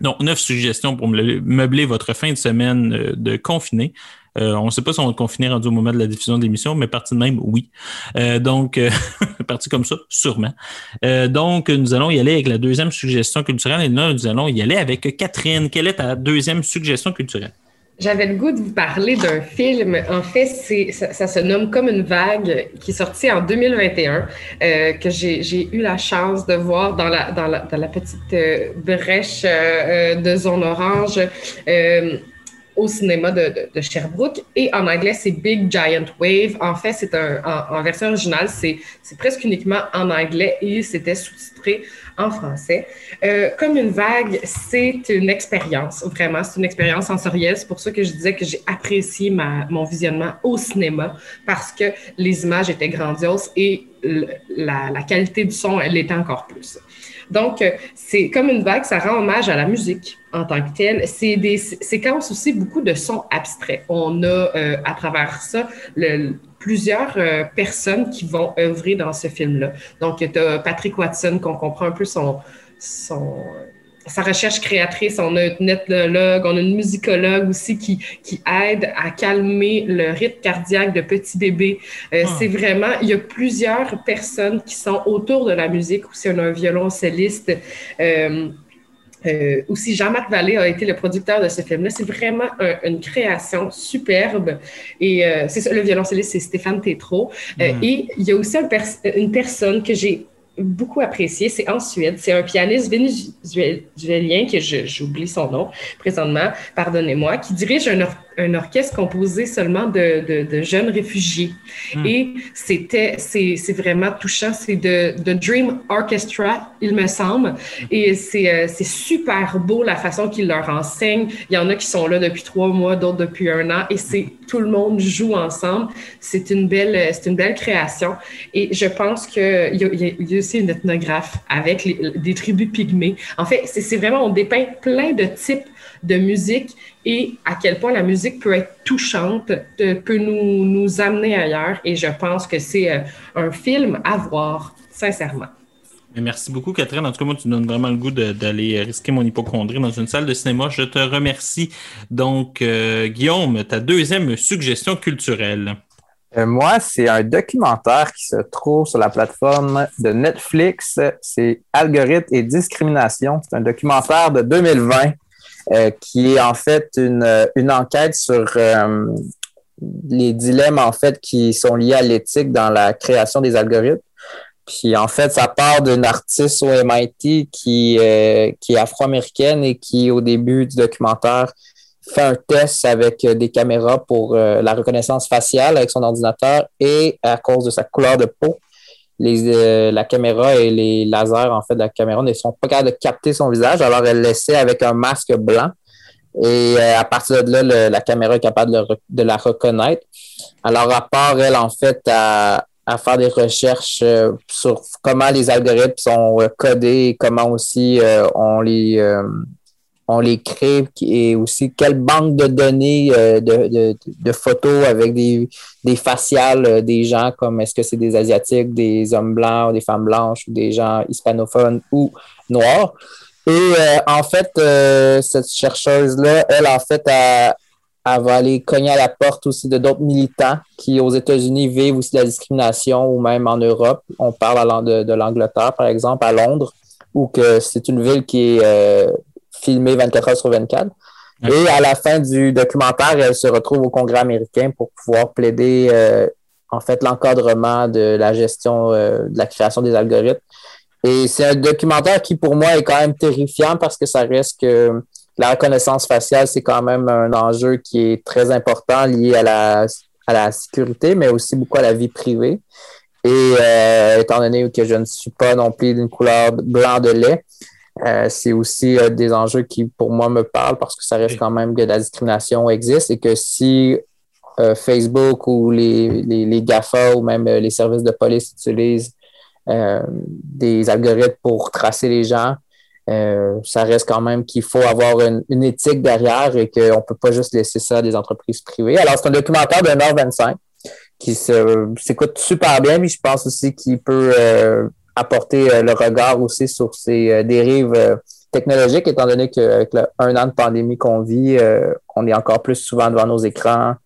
Donc, neuf suggestions pour me- meubler votre fin de semaine euh, de confiné. Euh, on ne sait pas si on va confiné rendu au moment de la diffusion de l'émission, mais parti de même, oui. Euh, donc, euh, parti comme ça, sûrement. Donc, nous allons y aller avec la deuxième suggestion culturelle. Et là, nous allons y aller avec Catherine. Quelle est ta deuxième suggestion culturelle? J'avais le goût de vous parler d'un film. En fait, ça, se nomme Comme une vague, qui est sorti en 2021, euh, que j'ai, eu la chance de voir dans la, petite brèche de zone orange au cinéma de, Sherbrooke. Et en anglais, c'est Big Giant Wave. En fait, c'est un, en, version originale, c'est, presque uniquement en anglais et c'était sous-titré en français. Euh, comme une vague, c'est une expérience, vraiment, c'est une expérience sensorielle. C'est pour ça que je disais que j'ai apprécié ma, mon visionnement au cinéma parce que les images étaient grandioses et la, la qualité du son, elle l'était encore plus. Donc, euh, c'est comme une vague, ça rend hommage à la musique en tant que telle. C'est des sé- séquences aussi beaucoup de sons abstraits. On a euh, à travers ça plusieurs euh, personnes qui vont œuvrer dans ce film-là. Donc, tu as Patrick Watson, qu'on comprend un peu son, son, sa recherche créatrice. On a un ethnologue, on a une musicologue aussi qui, qui aide à calmer le rythme cardiaque de petits bébés. Euh, Ah. C'est vraiment, il y a plusieurs personnes qui sont autour de la musique. Aussi, on a un violoncelliste. Euh, euh, aussi, Jean-Marc Vallée a été le producteur de ce film-là. C'est vraiment un- une création superbe. Et euh, c'est ça, le violoncelliste, c'est Stéphane Tétrault. Euh. Et il y a aussi un pers- une personne que j'ai beaucoup appréciée, c'est en Suède. C'est un pianiste vénézuélien, que j'oublie son nom présentement, pardonnez-moi, qui dirige un, or- un orchestre composé seulement de, de- de jeunes réfugiés. Mm. Et c'était, c'est c'est vraiment touchant. C'est de, de Dream Orchestra, il me semble. Et c'est euh, c'est super beau la façon qu'il leur enseigne. Il y en a qui sont là depuis trois mois, d'autres depuis un an. Et c'est tout le monde joue ensemble. C'est une belle, c'est une belle création. Et je pense qu'il y, a- y a- il y a aussi une ethnographe avec les- des tribus pygmées. En fait, c'est c'est vraiment, on dépeint plein de types de musique et à quel point la musique peut être touchante, de- peut nous, nous amener ailleurs. Et je pense que c'est euh, un film à voir, sincèrement. Merci beaucoup, Catherine. En tout cas, moi, tu me donnes vraiment le goût de- d'aller risquer mon hypochondrie dans une salle de cinéma. Je te remercie. Donc, euh, Guillaume, ta deuxième suggestion culturelle. Euh, moi, c'est un documentaire qui se trouve sur la plateforme de Netflix. C'est Algorithme et discrimination. C'est un documentaire de 2020 euh, qui est en fait une, euh, une enquête sur euh, les dilemmes en fait qui sont liés à l'éthique dans la création des algorithmes. Puis en fait, ça part d'une artiste au MIT qui, euh, qui est afro-américaine et qui, au début du documentaire, fait un test avec euh, des caméras pour la reconnaissance faciale avec son ordinateur et à cause de sa couleur de peau, les, euh, la caméra et les lasers en fait de la caméra ne sont pas capables de capter son visage, alors elle laissait avec un masque blanc. Et euh, à partir de là, le- la caméra est capable de, de la reconnaître. Alors, à part elle, en fait, à, à faire des recherches euh, sur comment les algorithmes sont euh, codés et comment aussi euh, on les euh, on les crée et aussi quelle banque de données euh, de, de, de photos avec des, des faciales euh, des gens comme est-ce que c'est des Asiatiques, des hommes blancs, ou des femmes blanches ou des gens hispanophones ou noirs? Et euh, en fait, cette chercheuse-là, elle, en fait, elle, elle va aller cogner à la porte aussi de d'autres militants qui, aux États-Unis, vivent aussi la discrimination ou même en Europe. On parle de, de l'Angleterre, par exemple, à Londres, où que c'est une ville qui est filmée 24 heures sur 24. Et à la fin du documentaire, elle se retrouve au Congrès américain pour pouvoir plaider euh, en fait l'encadrement de la gestion euh, de la création des algorithmes. Et c'est un documentaire qui pour moi est quand même terrifiant parce que ça reste que la reconnaissance faciale, c'est quand même un enjeu qui est très important lié à la, à la sécurité, mais aussi beaucoup à la vie privée. Et euh, étant donné que je ne suis pas non plus d'une couleur blanc de lait, euh, c'est aussi euh, des enjeux qui, pour moi, me parlent parce que ça reste quand même que la discrimination existe et que si euh, Facebook ou les, les, les GAFA ou même euh, les services de police utilisent euh, des algorithmes pour tracer les gens, euh, ça reste quand même qu'il faut avoir une, une éthique derrière et qu'on ne peut pas juste laisser ça à des entreprises privées. Alors, c'est un documentaire de 1h25 qui se- s'écoute super bien, mais je pense aussi qu'il peut euh, apporter euh, le regard aussi sur ces euh, dérives euh, technologiques, étant donné qu'avec le un an de pandémie qu'on vit, on est encore plus souvent devant nos écrans.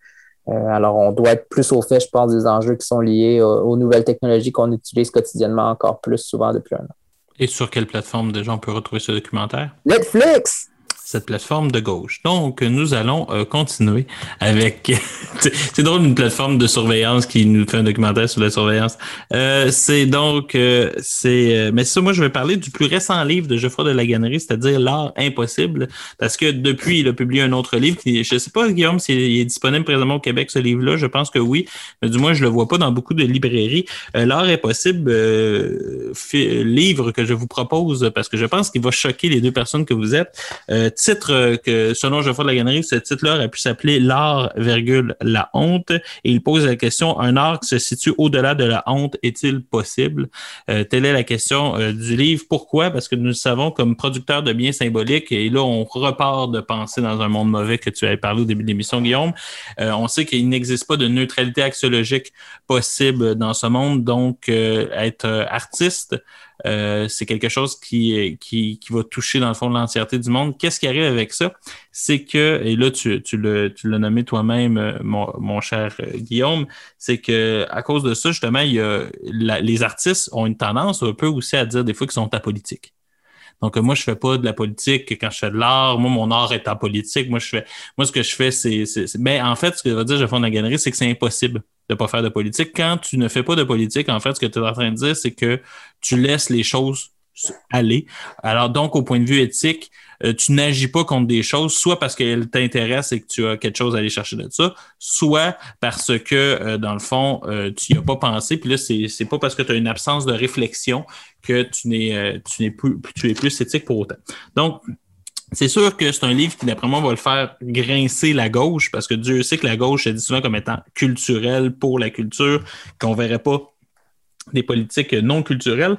Alors, on doit être plus au fait, je pense, des enjeux qui sont liés aux nouvelles technologies qu'on utilise quotidiennement encore plus souvent depuis un an. Et sur quelle plateforme déjà on peut retrouver ce documentaire? Netflix! Cette plateforme de gauche. Donc, nous allons euh, continuer avec... c'est drôle, une plateforme de surveillance qui nous fait un documentaire sur la surveillance. Euh, c'est donc... euh, c'est euh, Mais ça, moi, je vais parler du plus récent livre de Geoffroy de la Gannerie, c'est-à-dire L'art impossible, parce que depuis, il a publié un autre livre qui... Je sais pas, Guillaume, s'il est disponible présentement au Québec, ce livre-là. Je pense que oui, mais du moins, je le vois pas dans beaucoup de librairies. Euh, L'art impossible, euh, livre que je vous propose, parce que je pense qu'il va choquer les deux personnes que vous êtes. Titre euh, que, selon Geoffroy de la Gannerie, ce titre-là aurait pu s'appeler L'art, virgule, la honte. Et il pose la question, un art qui se situe au-delà de la honte est-il possible? Euh, telle est la question euh, du livre. Pourquoi? Parce que nous le savons comme producteur de biens symboliques, et là, on repart de penser dans un monde mauvais que tu avais parlé au début de l'émission, Guillaume. On sait qu'il n'existe pas de neutralité axiologique possible dans ce monde, donc être artiste, euh, c'est quelque chose qui, qui, qui va toucher dans le fond l'entièreté du monde. Qu'est-ce qui arrive avec ça? C'est que, et là, tu, tu l'as nommé toi-même, euh, mon, mon cher euh, Guillaume, c'est que à cause de ça, justement, il y a les artistes ont une tendance un peu aussi à dire des fois qu'ils sont apolitiques. Donc, moi, je fais pas de la politique quand je fais de l'art. Moi, mon art est en politique. Moi, je fais, moi, ce que je fais, c'est, ben, en fait, ce que va dire Jean de la Gannerie, c'est que c'est impossible de pas faire de politique. Quand tu ne fais pas de politique, en fait, ce que tu es en train de dire, c'est que tu laisses les choses aller. Alors, donc, au point de vue éthique, euh, tu n'agis pas contre des choses, soit parce qu'elles t'intéressent et que tu as quelque chose à aller chercher de ça, soit parce que, euh, dans le fond, euh, tu n'y as pas pensé. Puis là, c'est pas parce que tu as une absence de réflexion que tu n'es tu n'es plus, tu es plus éthique pour autant. Donc, c'est sûr que c'est un livre qui, d'après moi, va le faire grincer la gauche, parce que Dieu sait que la gauche est dit souvent comme étant culturelle pour la culture, qu'on verrait pas des politiques non culturelles.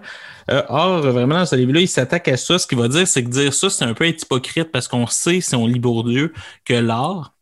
Euh, or, vraiment, dans ce livre-là, il s'attaque à ça. Ce qu'il va dire, c'est que dire ça, c'est un peu être hypocrite parce qu'on sait, si on lit Bourdieu, que l'art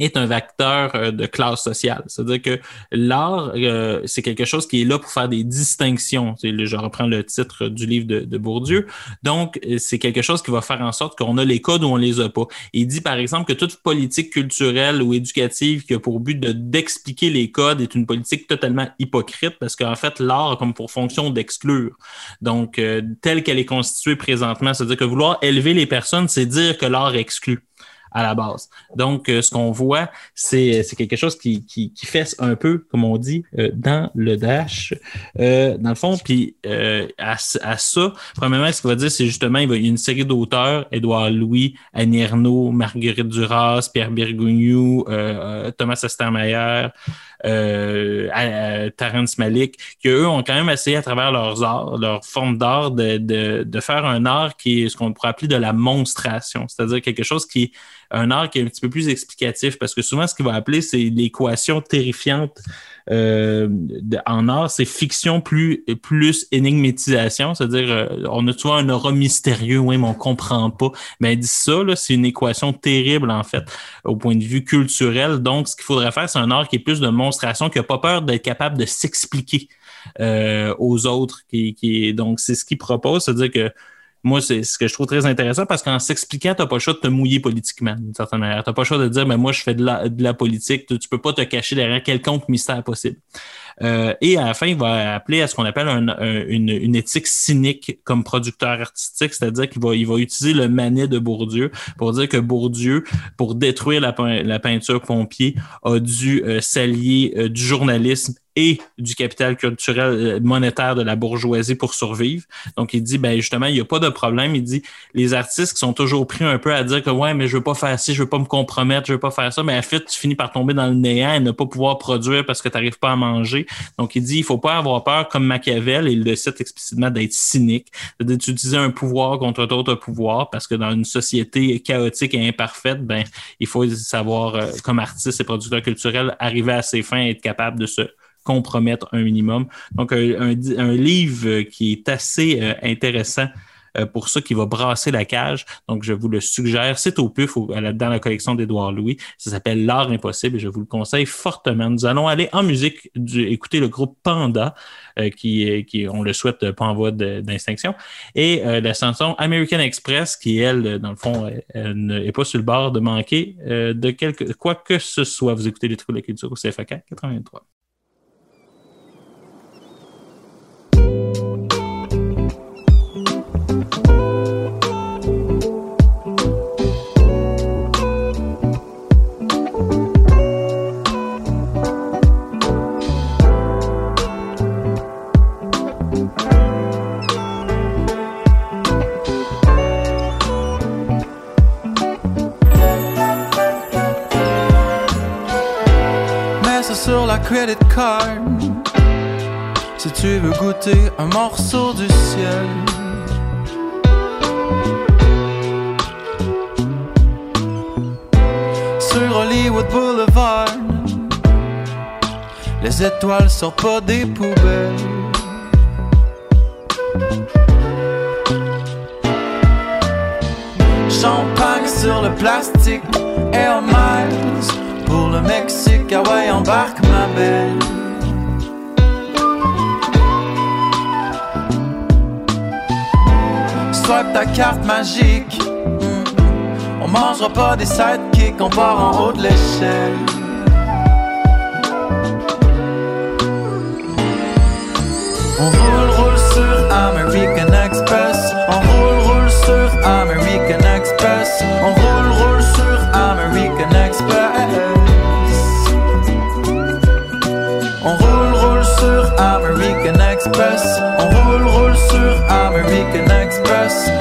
est un vecteur euh, de classe sociale. C'est-à-dire que l'art, euh, c'est quelque chose qui est là pour faire des distinctions. Je reprends le titre du livre de, de Bourdieu. Donc, euh, c'est quelque chose qui va faire en sorte qu'on a les codes ou on les a pas. Il dit, par exemple, que toute politique culturelle ou éducative qui a pour but de- d'expliquer les codes est une politique totalement hypocrite parce qu'en fait, l'art a comme pour fonction d'exclure. Donc, euh, telle qu'elle est constituée présentement, c'est-à-dire que vouloir élever les personnes, c'est dire que l'art exclut à la base. Donc, euh, ce qu'on voit, c'est c'est quelque chose qui, qui, fesse un peu, comme on dit, euh, dans le dash, euh, dans le fond. Puis, euh, à, ça, premièrement, ce qu'il va dire, c'est justement, il, y a une série d'auteurs, Édouard Louis, Annie Ernaux, Marguerite Duras, Pierre euh, euh, Thomas Estermayer, euh, euh, Terrence Malik, qui eux ont quand même essayé à travers leurs arts, leur forme d'art, de, de, de faire un art qui est ce qu'on pourrait appeler de la monstration, c'est-à-dire quelque chose qui un art qui est un petit peu plus explicatif, parce que souvent ce qu'il va appeler, c'est l'équation terrifiante euh, de- en art, c'est fiction plus, plus énigmétisation, c'est-à-dire euh, on a souvent un aura mystérieux, oui, mais on comprend pas. Mais elle dit ça, c'est une équation terrible, en fait, au point de vue culturel. Donc, ce qu'il faudrait faire, c'est un art qui est plus de monstration, qui n'a pas peur d'être capable de s'expliquer euh, aux autres. Qui, donc, c'est ce qu'il propose, c'est-à-dire que moi, c'est ce que je trouve très intéressant parce qu'en s'expliquant, tu n'as pas le choix de te mouiller politiquement, d'une certaine manière. Tu n'as pas le choix de dire, mais moi, je fais de la, de la politique. Tu, tu peux pas te cacher derrière quelconque mystère possible. Euh, et à la fin, il va appeler à ce qu'on appelle un- un- une, une éthique cynique comme producteur artistique, c'est-à-dire qu'il va, il va utiliser le manet de Bourdieu pour dire que Bourdieu, pour détruire la peinture pompier, a dû euh, s'allier euh, du journalisme du capital culturel euh, monétaire de la bourgeoisie pour survivre. Donc, il dit, ben justement, il n'y a pas de problème. Il dit, les artistes qui sont toujours pris un peu à dire que, ouais, mais je veux pas faire ci, je veux pas me compromettre, je veux pas faire ça, mais en fait, tu finis par tomber dans le néant et ne pas pouvoir produire parce que tu n'arrives pas à manger. Donc, il dit, il faut pas avoir peur, comme Machiavel, et il le cite explicitement, d'être cynique, d'utiliser un pouvoir contre d'autres pouvoirs, parce que dans une société chaotique et imparfaite, ben, il faut savoir, euh, comme artiste et producteur culturel, arriver à ses fins et être capable de se compromettre un minimum. Donc, un, livre qui est assez euh, intéressant euh, pour ça qui va brasser la cage. Donc, je vous le suggère. C'est au puf dans la collection d'Édouard Louis. Ça s'appelle L'Art Impossible et je vous le conseille fortement. Nous allons aller en musique, écouter le groupe Panda, euh, qui, on le souhaite, pas en voie de- d'extinction, et la chanson American Express, qui, elle, dans le fond, n'est pas sur le bord de manquer de quelque, quoi que ce soit. Vous écoutez les trucs de la culture au CFAK 83. Credit card. Si tu veux goûter un morceau du ciel. Sur Hollywood Boulevard. Les étoiles sortent pas des poubelles. Champagne sur le plastique, Air Miles pour le Mexique, ah ouais, embarque ma belle. Swipe ta carte magique, on mangera pas des sidekicks, on part en haut de l'échelle. On roule, sur American Express.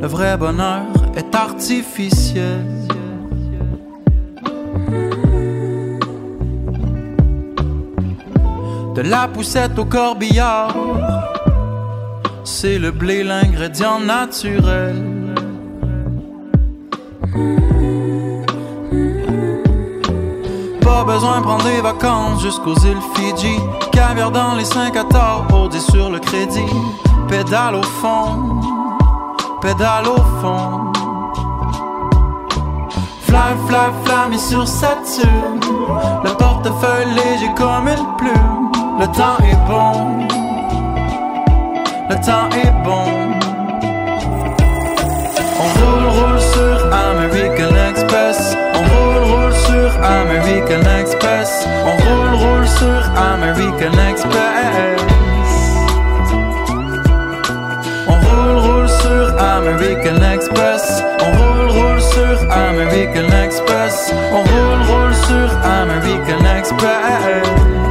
Le vrai bonheur est artificiel. De la poussette au corbillard, c'est le blé l'ingrédient naturel. Pas besoin de prendre des vacances jusqu'aux îles Fidji. Caviar dans les 5 à audit sur le crédit. Pédale au fond, pédale au fond. Fly, fly, fly, sur Saturne. Le portefeuille léger comme une plume. Le temps est bon, le temps est bon. On roule, roule sur American Express. On roule, roule sur American Express. On roule, roule sur American Express. American Express. On roule, roule sur American Express. On roule, roule sur American Express.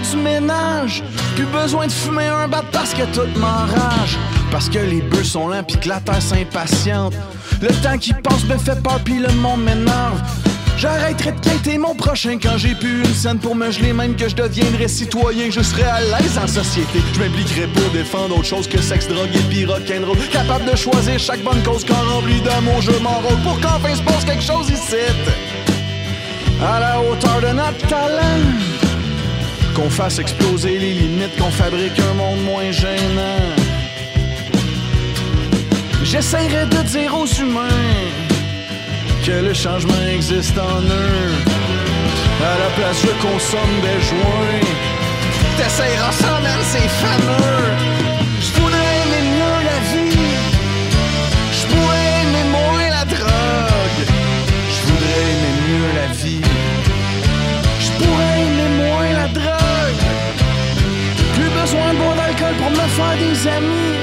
Du ménage. Plus besoin de fumer un bat parce que tout m'enrage. Parce que les bœufs sont lents pis que la terre s'impatiente. Le temps qui passe me fait peur pis le monde m'énerve. J'arrêterai de quitter mon prochain quand j'ai plus une scène pour me geler, même que je deviendrai citoyen, je serai à l'aise en société. Je m'impliquerai pour défendre autre chose que sexe, drogue et pis rock'n'roll. Capable de choisir chaque bonne cause quand rempli d'amour, je m'enrôle pour qu'enfin se passe quelque chose ici. À la hauteur de notre talent. Qu'on fasse exploser les limites, qu'on fabrique un monde moins gênant. J'essaierai de dire aux humains que le changement existe en eux. À la place, je consomme des joints. T'essayeras ça, man, c'est fameux. Faire des amis.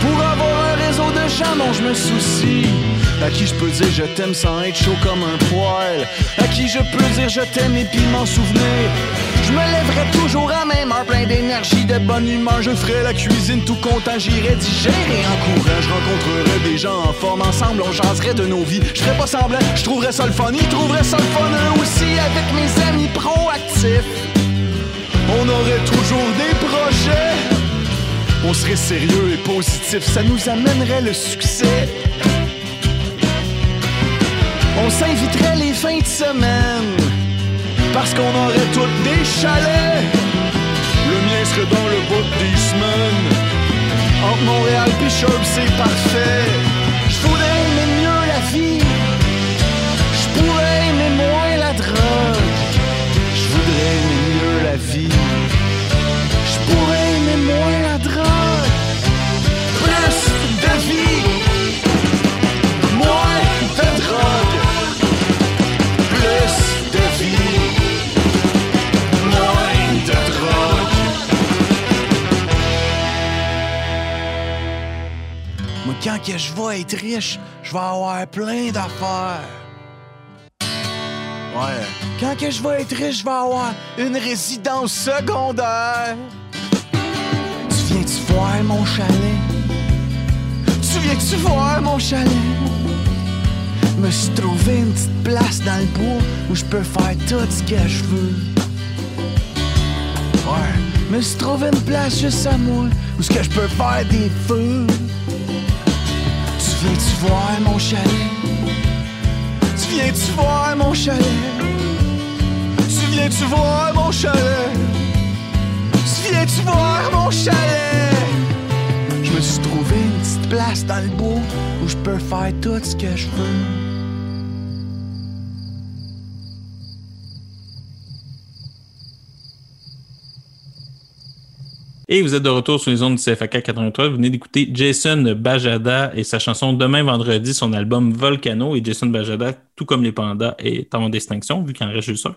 Pour avoir un réseau de gens dont je me soucie. À qui je peux dire je t'aime sans être chaud comme un poil. À qui je peux dire je t'aime et puis m'en souvenir. Je me lèverai toujours à même heure, plein d'énergie, de bonne humeur. Je ferai la cuisine tout content, j'irai digérer en courant. Je rencontrerai des gens en forme, ensemble on jaserait de nos vies. Je ferai pas semblant, je trouverais ça le fun, ils trouveraient ça le fun eux aussi avec mes amis proactifs. on aurait toujours des projets. On serait sérieux et positif, ça nous amènerait le succès. On s'inviterait les fins de semaine, parce qu'on aurait toutes des chalets. Le mien serait dans le bout des semaines. Entre Montréal et c'est parfait. Je voudrais aimer mieux la vie. Je pourrais aimer moins la drogue. Je voudrais aimer mieux la vie. Je pourrais quand que je vais être riche, je vais avoir plein d'affaires. Ouais. Quand que je vais être riche, je vais avoir une résidence secondaire. Tu viens-tu voir mon chalet? Tu viens-tu voir mon chalet? Me suis trouvé une petite place dans le bois où je peux faire tout ce que je veux. Ouais. Me suis trouvé une place juste à moi où ce que je peux faire des feux. Tu viens-tu voir mon chalet? Tu viens-tu voir mon chalet? Tu viens-tu voir mon chalet? Tu viens-tu voir mon chalet? Je me suis trouvé une petite place dans le bois où je peux faire tout ce que je veux. Et vous êtes de retour sur les ondes du CFAK 83. Vous venez d'écouter Jason Bajada et sa chanson Demain vendredi, son album Volcano. Et Jason Bajada, tout comme les pandas, est en distinction, vu qu'il en reste juste un.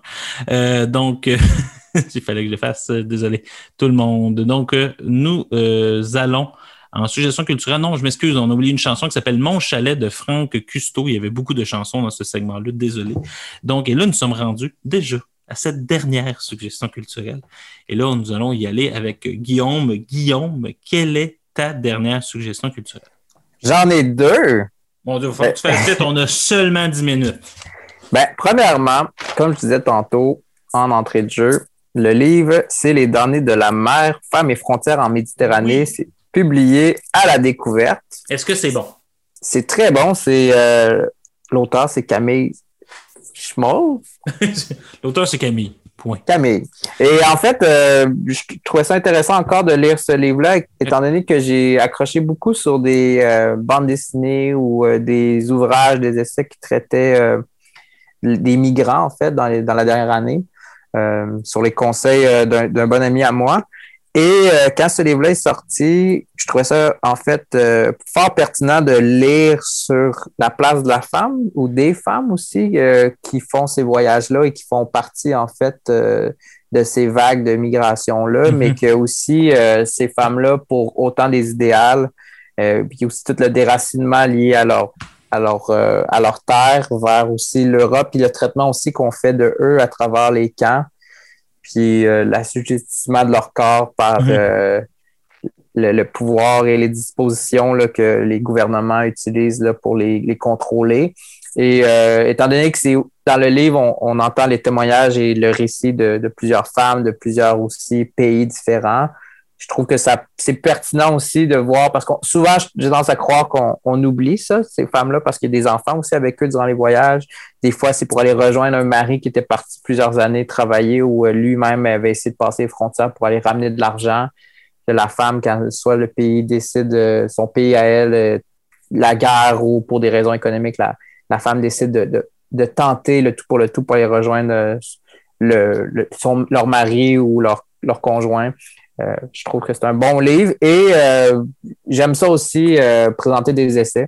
Euh, donc, il fallait que je le fasse. Désolé, tout le monde. Donc, euh, nous euh, allons en suggestion culturelle. Non, je m'excuse, on a oublié une chanson qui s'appelle Mon chalet de Franck Custo. Il y avait beaucoup de chansons dans ce segment-là. Désolé. Donc, et là, nous sommes rendus déjà à cette dernière suggestion culturelle. Et là, nous allons y aller avec Guillaume. Guillaume, quelle est ta dernière suggestion culturelle? J'en ai deux. Mon Dieu, il faut que tu fasses vite. On a seulement 10 minutes. Ben, premièrement, comme je disais tantôt en entrée de jeu, le livre, c'est Les données de la mer, femmes et frontières en Méditerranée. C'est publié à la découverte. Est-ce que c'est bon? C'est très bon. C'est euh, l'auteur, c'est Camille Schmoll. L'auteur, c'est Camille. Point. Camille. Et en fait, euh, je trouvais ça intéressant encore de lire ce livre-là, étant donné que j'ai accroché beaucoup sur des euh, bandes dessinées ou euh, des ouvrages, des essais qui traitaient des migrants, en fait, dans, les- dans la dernière année, sur les conseils d'un bon ami à moi. Et euh, quand ce livre-là est sorti, je trouvais ça en fait euh, fort pertinent de lire sur la place de la femme ou des femmes aussi euh, qui font ces voyages-là et qui font partie en fait euh, de ces vagues de migration-là, Mhm. mais que aussi euh, ces femmes-là, pour autant des idéales, euh, puis aussi tout le déracinement lié à leur à leur, euh, à leur terre, vers aussi l'Europe, puis le traitement aussi qu'on fait de eux à travers les camps puis euh, l'assujettissement de leur corps par Mhm. euh, le, le pouvoir et les dispositions là, que les gouvernements utilisent là, pour les, les contrôler. Et euh, étant donné que c'est dans le livre, on, on entend les témoignages et le récit de, de plusieurs femmes, de plusieurs aussi pays différents. Je trouve que ça c'est pertinent aussi de voir parce que souvent j'ai tendance à croire qu'on on oublie ça ces femmes-là parce qu'il y a des enfants aussi avec eux durant les voyages. Des fois c'est pour aller rejoindre un mari qui était parti plusieurs années travailler ou euh, lui-même avait essayé de passer les frontières pour aller ramener de l'argent. La femme quand soit le pays décide euh, son pays à elle euh, la guerre ou pour des raisons économiques la, la femme décide de, de, de tenter le tout pour le tout pour aller rejoindre le, le- son, leur mari ou leur, leur conjoint. Euh, je trouve que c'est un bon livre et euh, j'aime ça aussi euh, présenter des essais.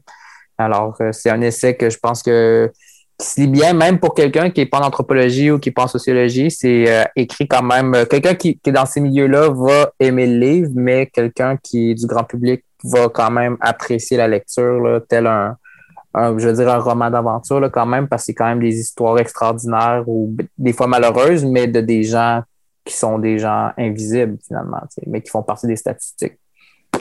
Alors, c'est un essai que je pense que qui bien, même pour quelqu'un qui n'est pas en anthropologie ou qui n'est pas en sociologie, c'est écrit quand même. quelqu'un qui, est dans ces milieux-là va aimer le livre, mais quelqu'un qui est du grand public va quand même apprécier la lecture, tel un, je veux dire, un roman d'aventure, quand même, parce que c'est quand même des histoires extraordinaires ou des fois malheureuses, mais de des gens qui sont des gens invisibles, finalement, mais qui font partie des statistiques.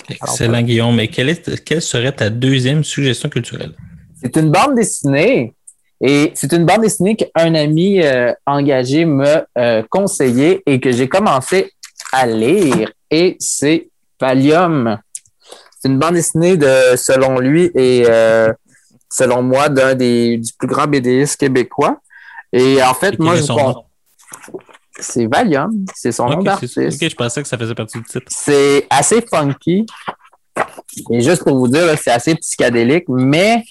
Excellent, Guillaume. Mais quelle, est, quelle serait ta deuxième suggestion culturelle? C'est une bande dessinée et c'est une bande dessinée qu'un ami euh, engagé m'a euh, conseillé et que j'ai commencé à lire et c'est Valium. C'est une bande dessinée de, selon lui et euh, selon moi, d'un des du plus grand BDistes québécois. Et en fait, Et moi, je? C'est Valium, c'est son nom d'artiste. ok, je pensais que ça faisait partie du titre. C'est assez funky. Et juste pour vous dire, c'est assez psychédélique, mais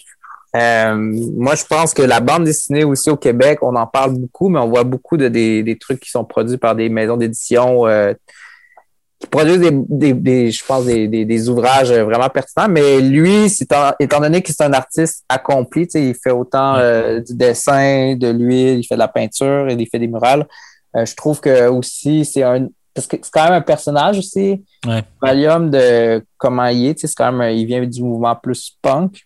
euh, moi, je pense que la bande dessinée aussi au Québec, on en parle beaucoup, mais on voit beaucoup de des, des trucs qui sont produits par des maisons d'édition euh, qui produisent des, des, des- je pense, des, ouvrages vraiment pertinents. Mais lui, en- étant donné que c'est un artiste accompli, il fait autant euh, du dessin, de l'huile, il fait de la peinture, et il fait des murales. Euh, je trouve que aussi, c'est un. Parce que c'est quand même un personnage aussi. Ouais. Valium de comment il est, c'est quand même, il vient du mouvement plus punk.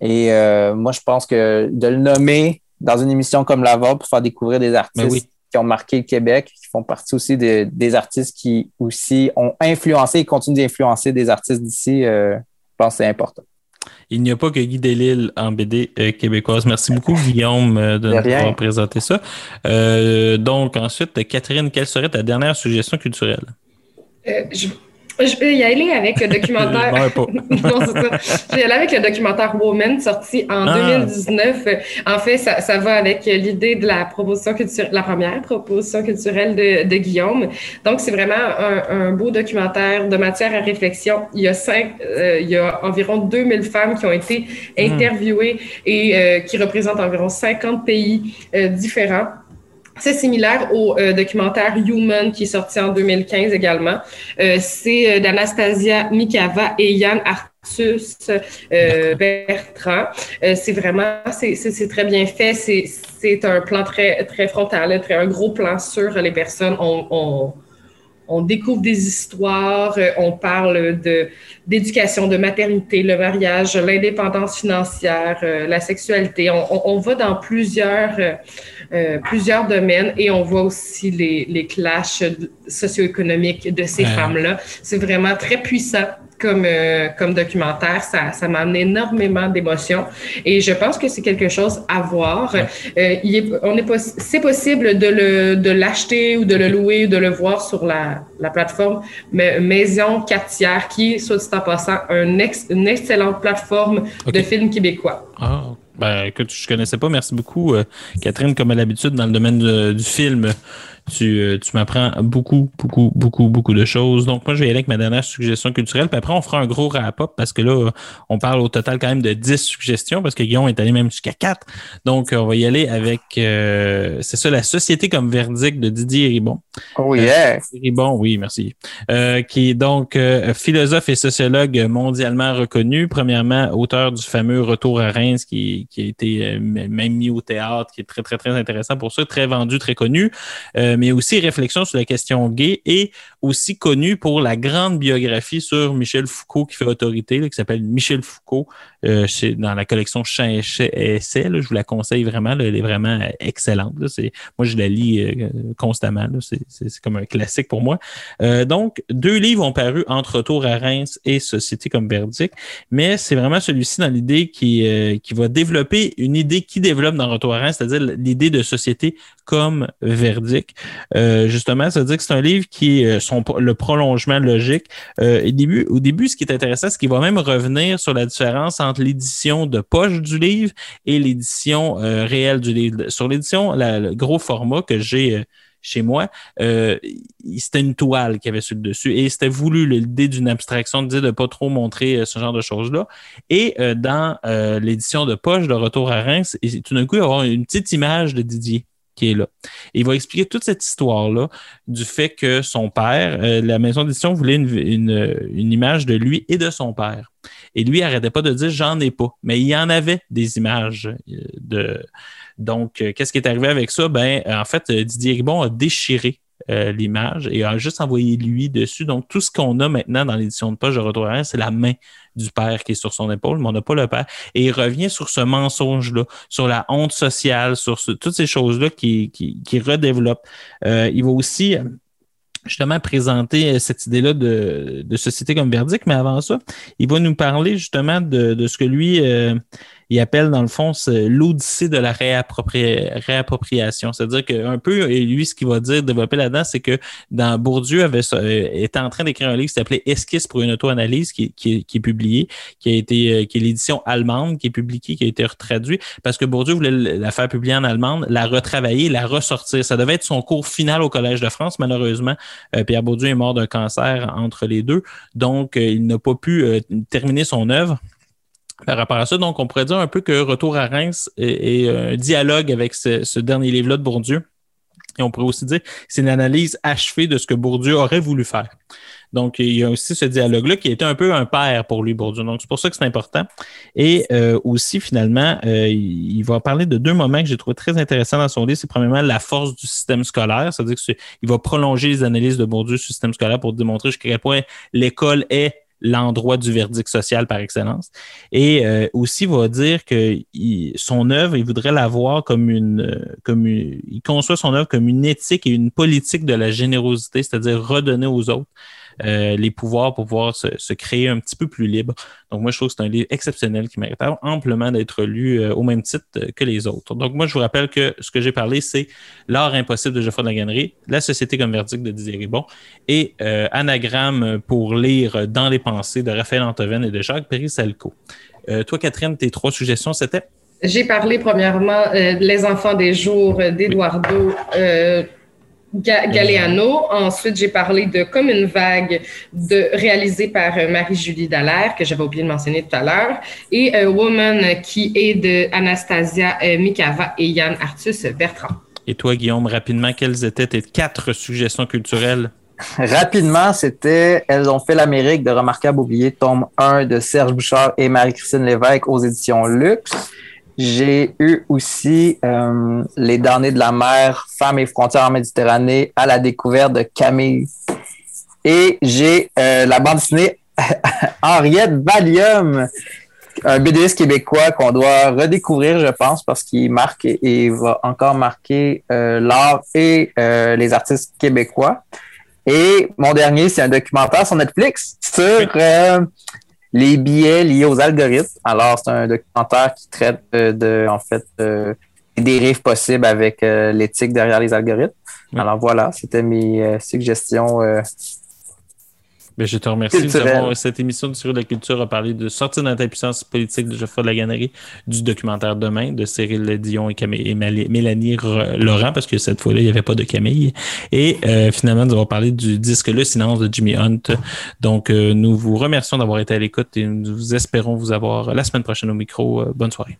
Et euh, moi, je pense que de le nommer dans une émission comme la vôtre pour faire découvrir des artistes Ben oui. qui ont marqué le Québec, qui font partie aussi de- des artistes qui aussi ont influencé et continuent d'influencer des artistes d'ici, euh, je pense que c'est important. Il n'y a pas que Guy Delisle en BD euh, québécoise. Merci beaucoup, Guillaume, euh, de nous avoir présenté ça. Euh, donc, ensuite, Catherine, quelle serait ta dernière suggestion culturelle? Euh, je, je vais y aller avec le documentaire. Non, c'est ça. Je vais y aller avec le documentaire Woman sorti en Ah. 2019. Euh, En fait, ça, ça va avec l'idée de la proposition culturelle, la première proposition culturelle de, de Guillaume. Donc, c'est vraiment un, un beau documentaire de matière à réflexion. Il y a cinq, euh, il y a environ 2000 femmes qui ont été interviewées et euh, qui représentent environ 50 pays euh, différents. C'est similaire au euh, documentaire Human qui est sorti en 2015 également. Euh, c'est euh, d'Anastasia Mikava et Yann Artus Bertrand. C'est vraiment, c'est- très bien fait. C'est un plan très, très frontal, très, un gros plan sur les personnes. On, on, on découvre des histoires, on parle de d'éducation, de maternité, le mariage, l'indépendance financière, la sexualité. On va dans plusieurs, euh, plusieurs domaines et on voit aussi les, les clashs socio-économiques de ces Ouais. femmes-là. C'est vraiment très puissant comme, euh, comme documentaire. Ça, ça m'a amené énormément d'émotions et je pense que c'est quelque chose à voir. Euh, il est, on est poss- c'est possible de le, de l'acheter ou de le louer ou de le voir sur la, la plateforme mais Maison 4 tiers, qui soit dit en passant, un ex- une excellente plateforme de films québécois. Ah, ben écoute, je connaissais pas. Merci beaucoup, euh, Catherine. Comme à l'habitude, dans le domaine de- du film, tu, euh, tu m'apprends beaucoup, beaucoup, beaucoup, beaucoup de choses. Donc, moi, je vais y aller avec ma dernière suggestion culturelle. Puis après, on fera un gros wrap-up parce que là, on parle au total quand même de 10 suggestions parce que Guillaume est allé même jusqu'à 4. Donc, on va y aller avec, euh, c'est ça, La Société comme verdict de Didier Ribon. Oh yeah! Ribon, oui, merci. Euh, qui est donc euh, philosophe et sociologue mondialement reconnu. Premièrement, auteur du fameux Retour à Reims, qui, qui a été euh, même mis au théâtre, qui est très, très, très intéressant pour ça, très vendu, très connu. Euh, mais aussi réflexion sur la question gay et aussi connu pour la grande biographie sur Michel Foucault qui fait autorité, qui s'appelle Michel Foucault, euh, dans la collection Chien et là. je vous la conseille vraiment. là. elle est vraiment euh, excellente. là. Moi, je la lis euh, constamment. C'est, comme un classique pour moi. Euh, donc, deux livres ont paru entre Retour à Reims et Société comme verdict, mais c'est vraiment celui-ci dans l'idée qui, euh, qui va développer une idée qui développe dans Retour à Reims, c'est-à-dire l'idée de société comme verdict. Euh, justement, ça veut dire que c'est un livre qui est son, le prolongement logique. Au, début, au début, ce qui est intéressant, c'est qu'il va même revenir sur la différence l'édition de poche du livre et l'édition euh, réelle du livre. Sur l'édition, le gros format que j'ai euh, chez moi, euh, c'était une toile qu'il y avait sur le dessus et c'était voulu l'idée d'une abstraction de ne pas trop montrer ce genre de choses-là. Et dans l'édition de poche de Retour à Reims, tout d'un coup, il va y avoir une petite image de Didier qui est là. Il va expliquer toute cette histoire-là du fait que son père, la maison d'édition voulait une image de lui et de son père. Et lui, il arrêtait pas de dire j'en ai pas. Mais il y en avait des images euh, de. Donc, euh, qu'est-ce qui est arrivé avec ça? Ben, en fait, euh, Didier Ribon a déchiré euh, l'image et a juste envoyé lui dessus. Donc, tout ce qu'on a maintenant dans l'édition de poche de Retour c'est la main du père qui est sur son épaule, mais on n'a pas le père. Et il revient sur ce mensonge-là, sur la honte sociale, sur toutes ces choses-là qui, qui. Euh, il va aussi euh, justement présenter euh, cette idée-là de, de société comme verdict, mais avant ça, il va nous parler justement de, de ce que lui, euh, il appelle dans le fond l'odyssée de la réappropri- réappropriation. C'est-à-dire qu'un peu, et lui, ce qu'il va dire, développer là-dedans, c'est que dans Bourdieu avait, euh, était en train d'écrire un livre qui s'appelait Esquisse pour une auto-analyse, qui, est publié, qui a été, euh, qui est l'édition allemande, qui est publiée, qui a été retraduit, parce que Bourdieu voulait la faire publier en allemande, la retravailler, la ressortir. Ça devait être son cours final au Collège de France. Malheureusement, euh, Pierre Bourdieu est mort d'un cancer entre les deux, donc il n'a pas pu terminer son œuvre par rapport à ça. Donc, on pourrait dire un peu que Retour à Reims est, un dialogue avec ce, dernier livre-là de Bourdieu. Et on pourrait aussi dire que c'est une analyse achevée de ce que Bourdieu aurait voulu faire. Donc, il y a aussi ce dialogue-là qui été un peu un père pour lui, Bourdieu. Donc, c'est pour ça que c'est important. Et euh, aussi, finalement, euh, il va parler de deux moments que j'ai trouvé très intéressants dans son livre. C'est premièrement la force du système scolaire, c'est-à-dire qu'il va prolonger les analyses de Bourdieu sur le système scolaire pour démontrer jusqu'à quel point l'école est l'endroit du verdict social par excellence. Et euh, aussi, va dire que son œuvre, il voudrait la voir comme une, euh, comme une- il conçoit son œuvre comme une éthique et une politique de la générosité, c'est-à-dire redonner aux autres euh, les pouvoirs pour pouvoir se, se créer un petit peu plus libre. Donc, moi, je trouve que c'est un livre exceptionnel qui mérite amplement d'être lu euh, au même titre euh, que les autres. Donc, moi, je vous rappelle que ce que j'ai parlé, c'est L'art impossible de Geoffroy de la Gannerie, La société comme verdict de Didier Ribon et Anagramme pour lire dans les pensées de Raphaël Antoven et de Jacques Péry-Salco. Euh, toi, Catherine, tes trois suggestions, c'était? J'ai parlé premièrement euh, Les enfants des jours d'Eduardo euh, Ga- Galeano. Ensuite, j'ai parlé de Comme une vague de, réalisé par euh, Marie-Julie Dallaire, que j'avais oublié de mentionner tout à l'heure, et euh, Woman qui est de Anastasia euh, Mikava et Yann Arthus Bertrand. Et toi, Guillaume, rapidement, quelles étaient tes quatre suggestions culturelles? Rapidement, c'était Elles ont fait l'Amérique de Remarquable Oublié, tome 1 de Serge Bouchard et Marie-Christine Lévesque aux éditions Luxe. J'ai eu aussi euh, Les Damnés de la mer, Femmes et frontières en Méditerranée à la découverte de Camille. Et j'ai euh, la bande dessinée Henriette Valium, un BDS québécois qu'on doit redécouvrir, je pense, parce qu'il marque et, et va encore marquer euh, l'art et les artistes québécois. Et mon dernier, c'est un documentaire sur Netflix sur euh, les billets liés aux algorithmes. Alors, c'est un documentaire qui traite de, en fait, euh, des dérives possibles avec euh, l'éthique derrière les algorithmes. Oui. Alors voilà, c'était mes euh, suggestions. Ben, je te remercie. Nous Culturel. avons, cette émission du Sur de la Culture a parlé de sortir dans ta puissance politique de Geoffroy de la Gannerie, du documentaire Demain de Cyril Dion et, Camille- et Mélanie Laurent, parce que cette fois-là, il n'y avait pas de Camille. Et euh, finalement, nous avons parlé du disque Le Silence de Jimmy Hunt. Donc, euh, nous vous remercions d'avoir été à l'écoute et nous espérons vous avoir la semaine prochaine au micro. Euh, bonne soirée.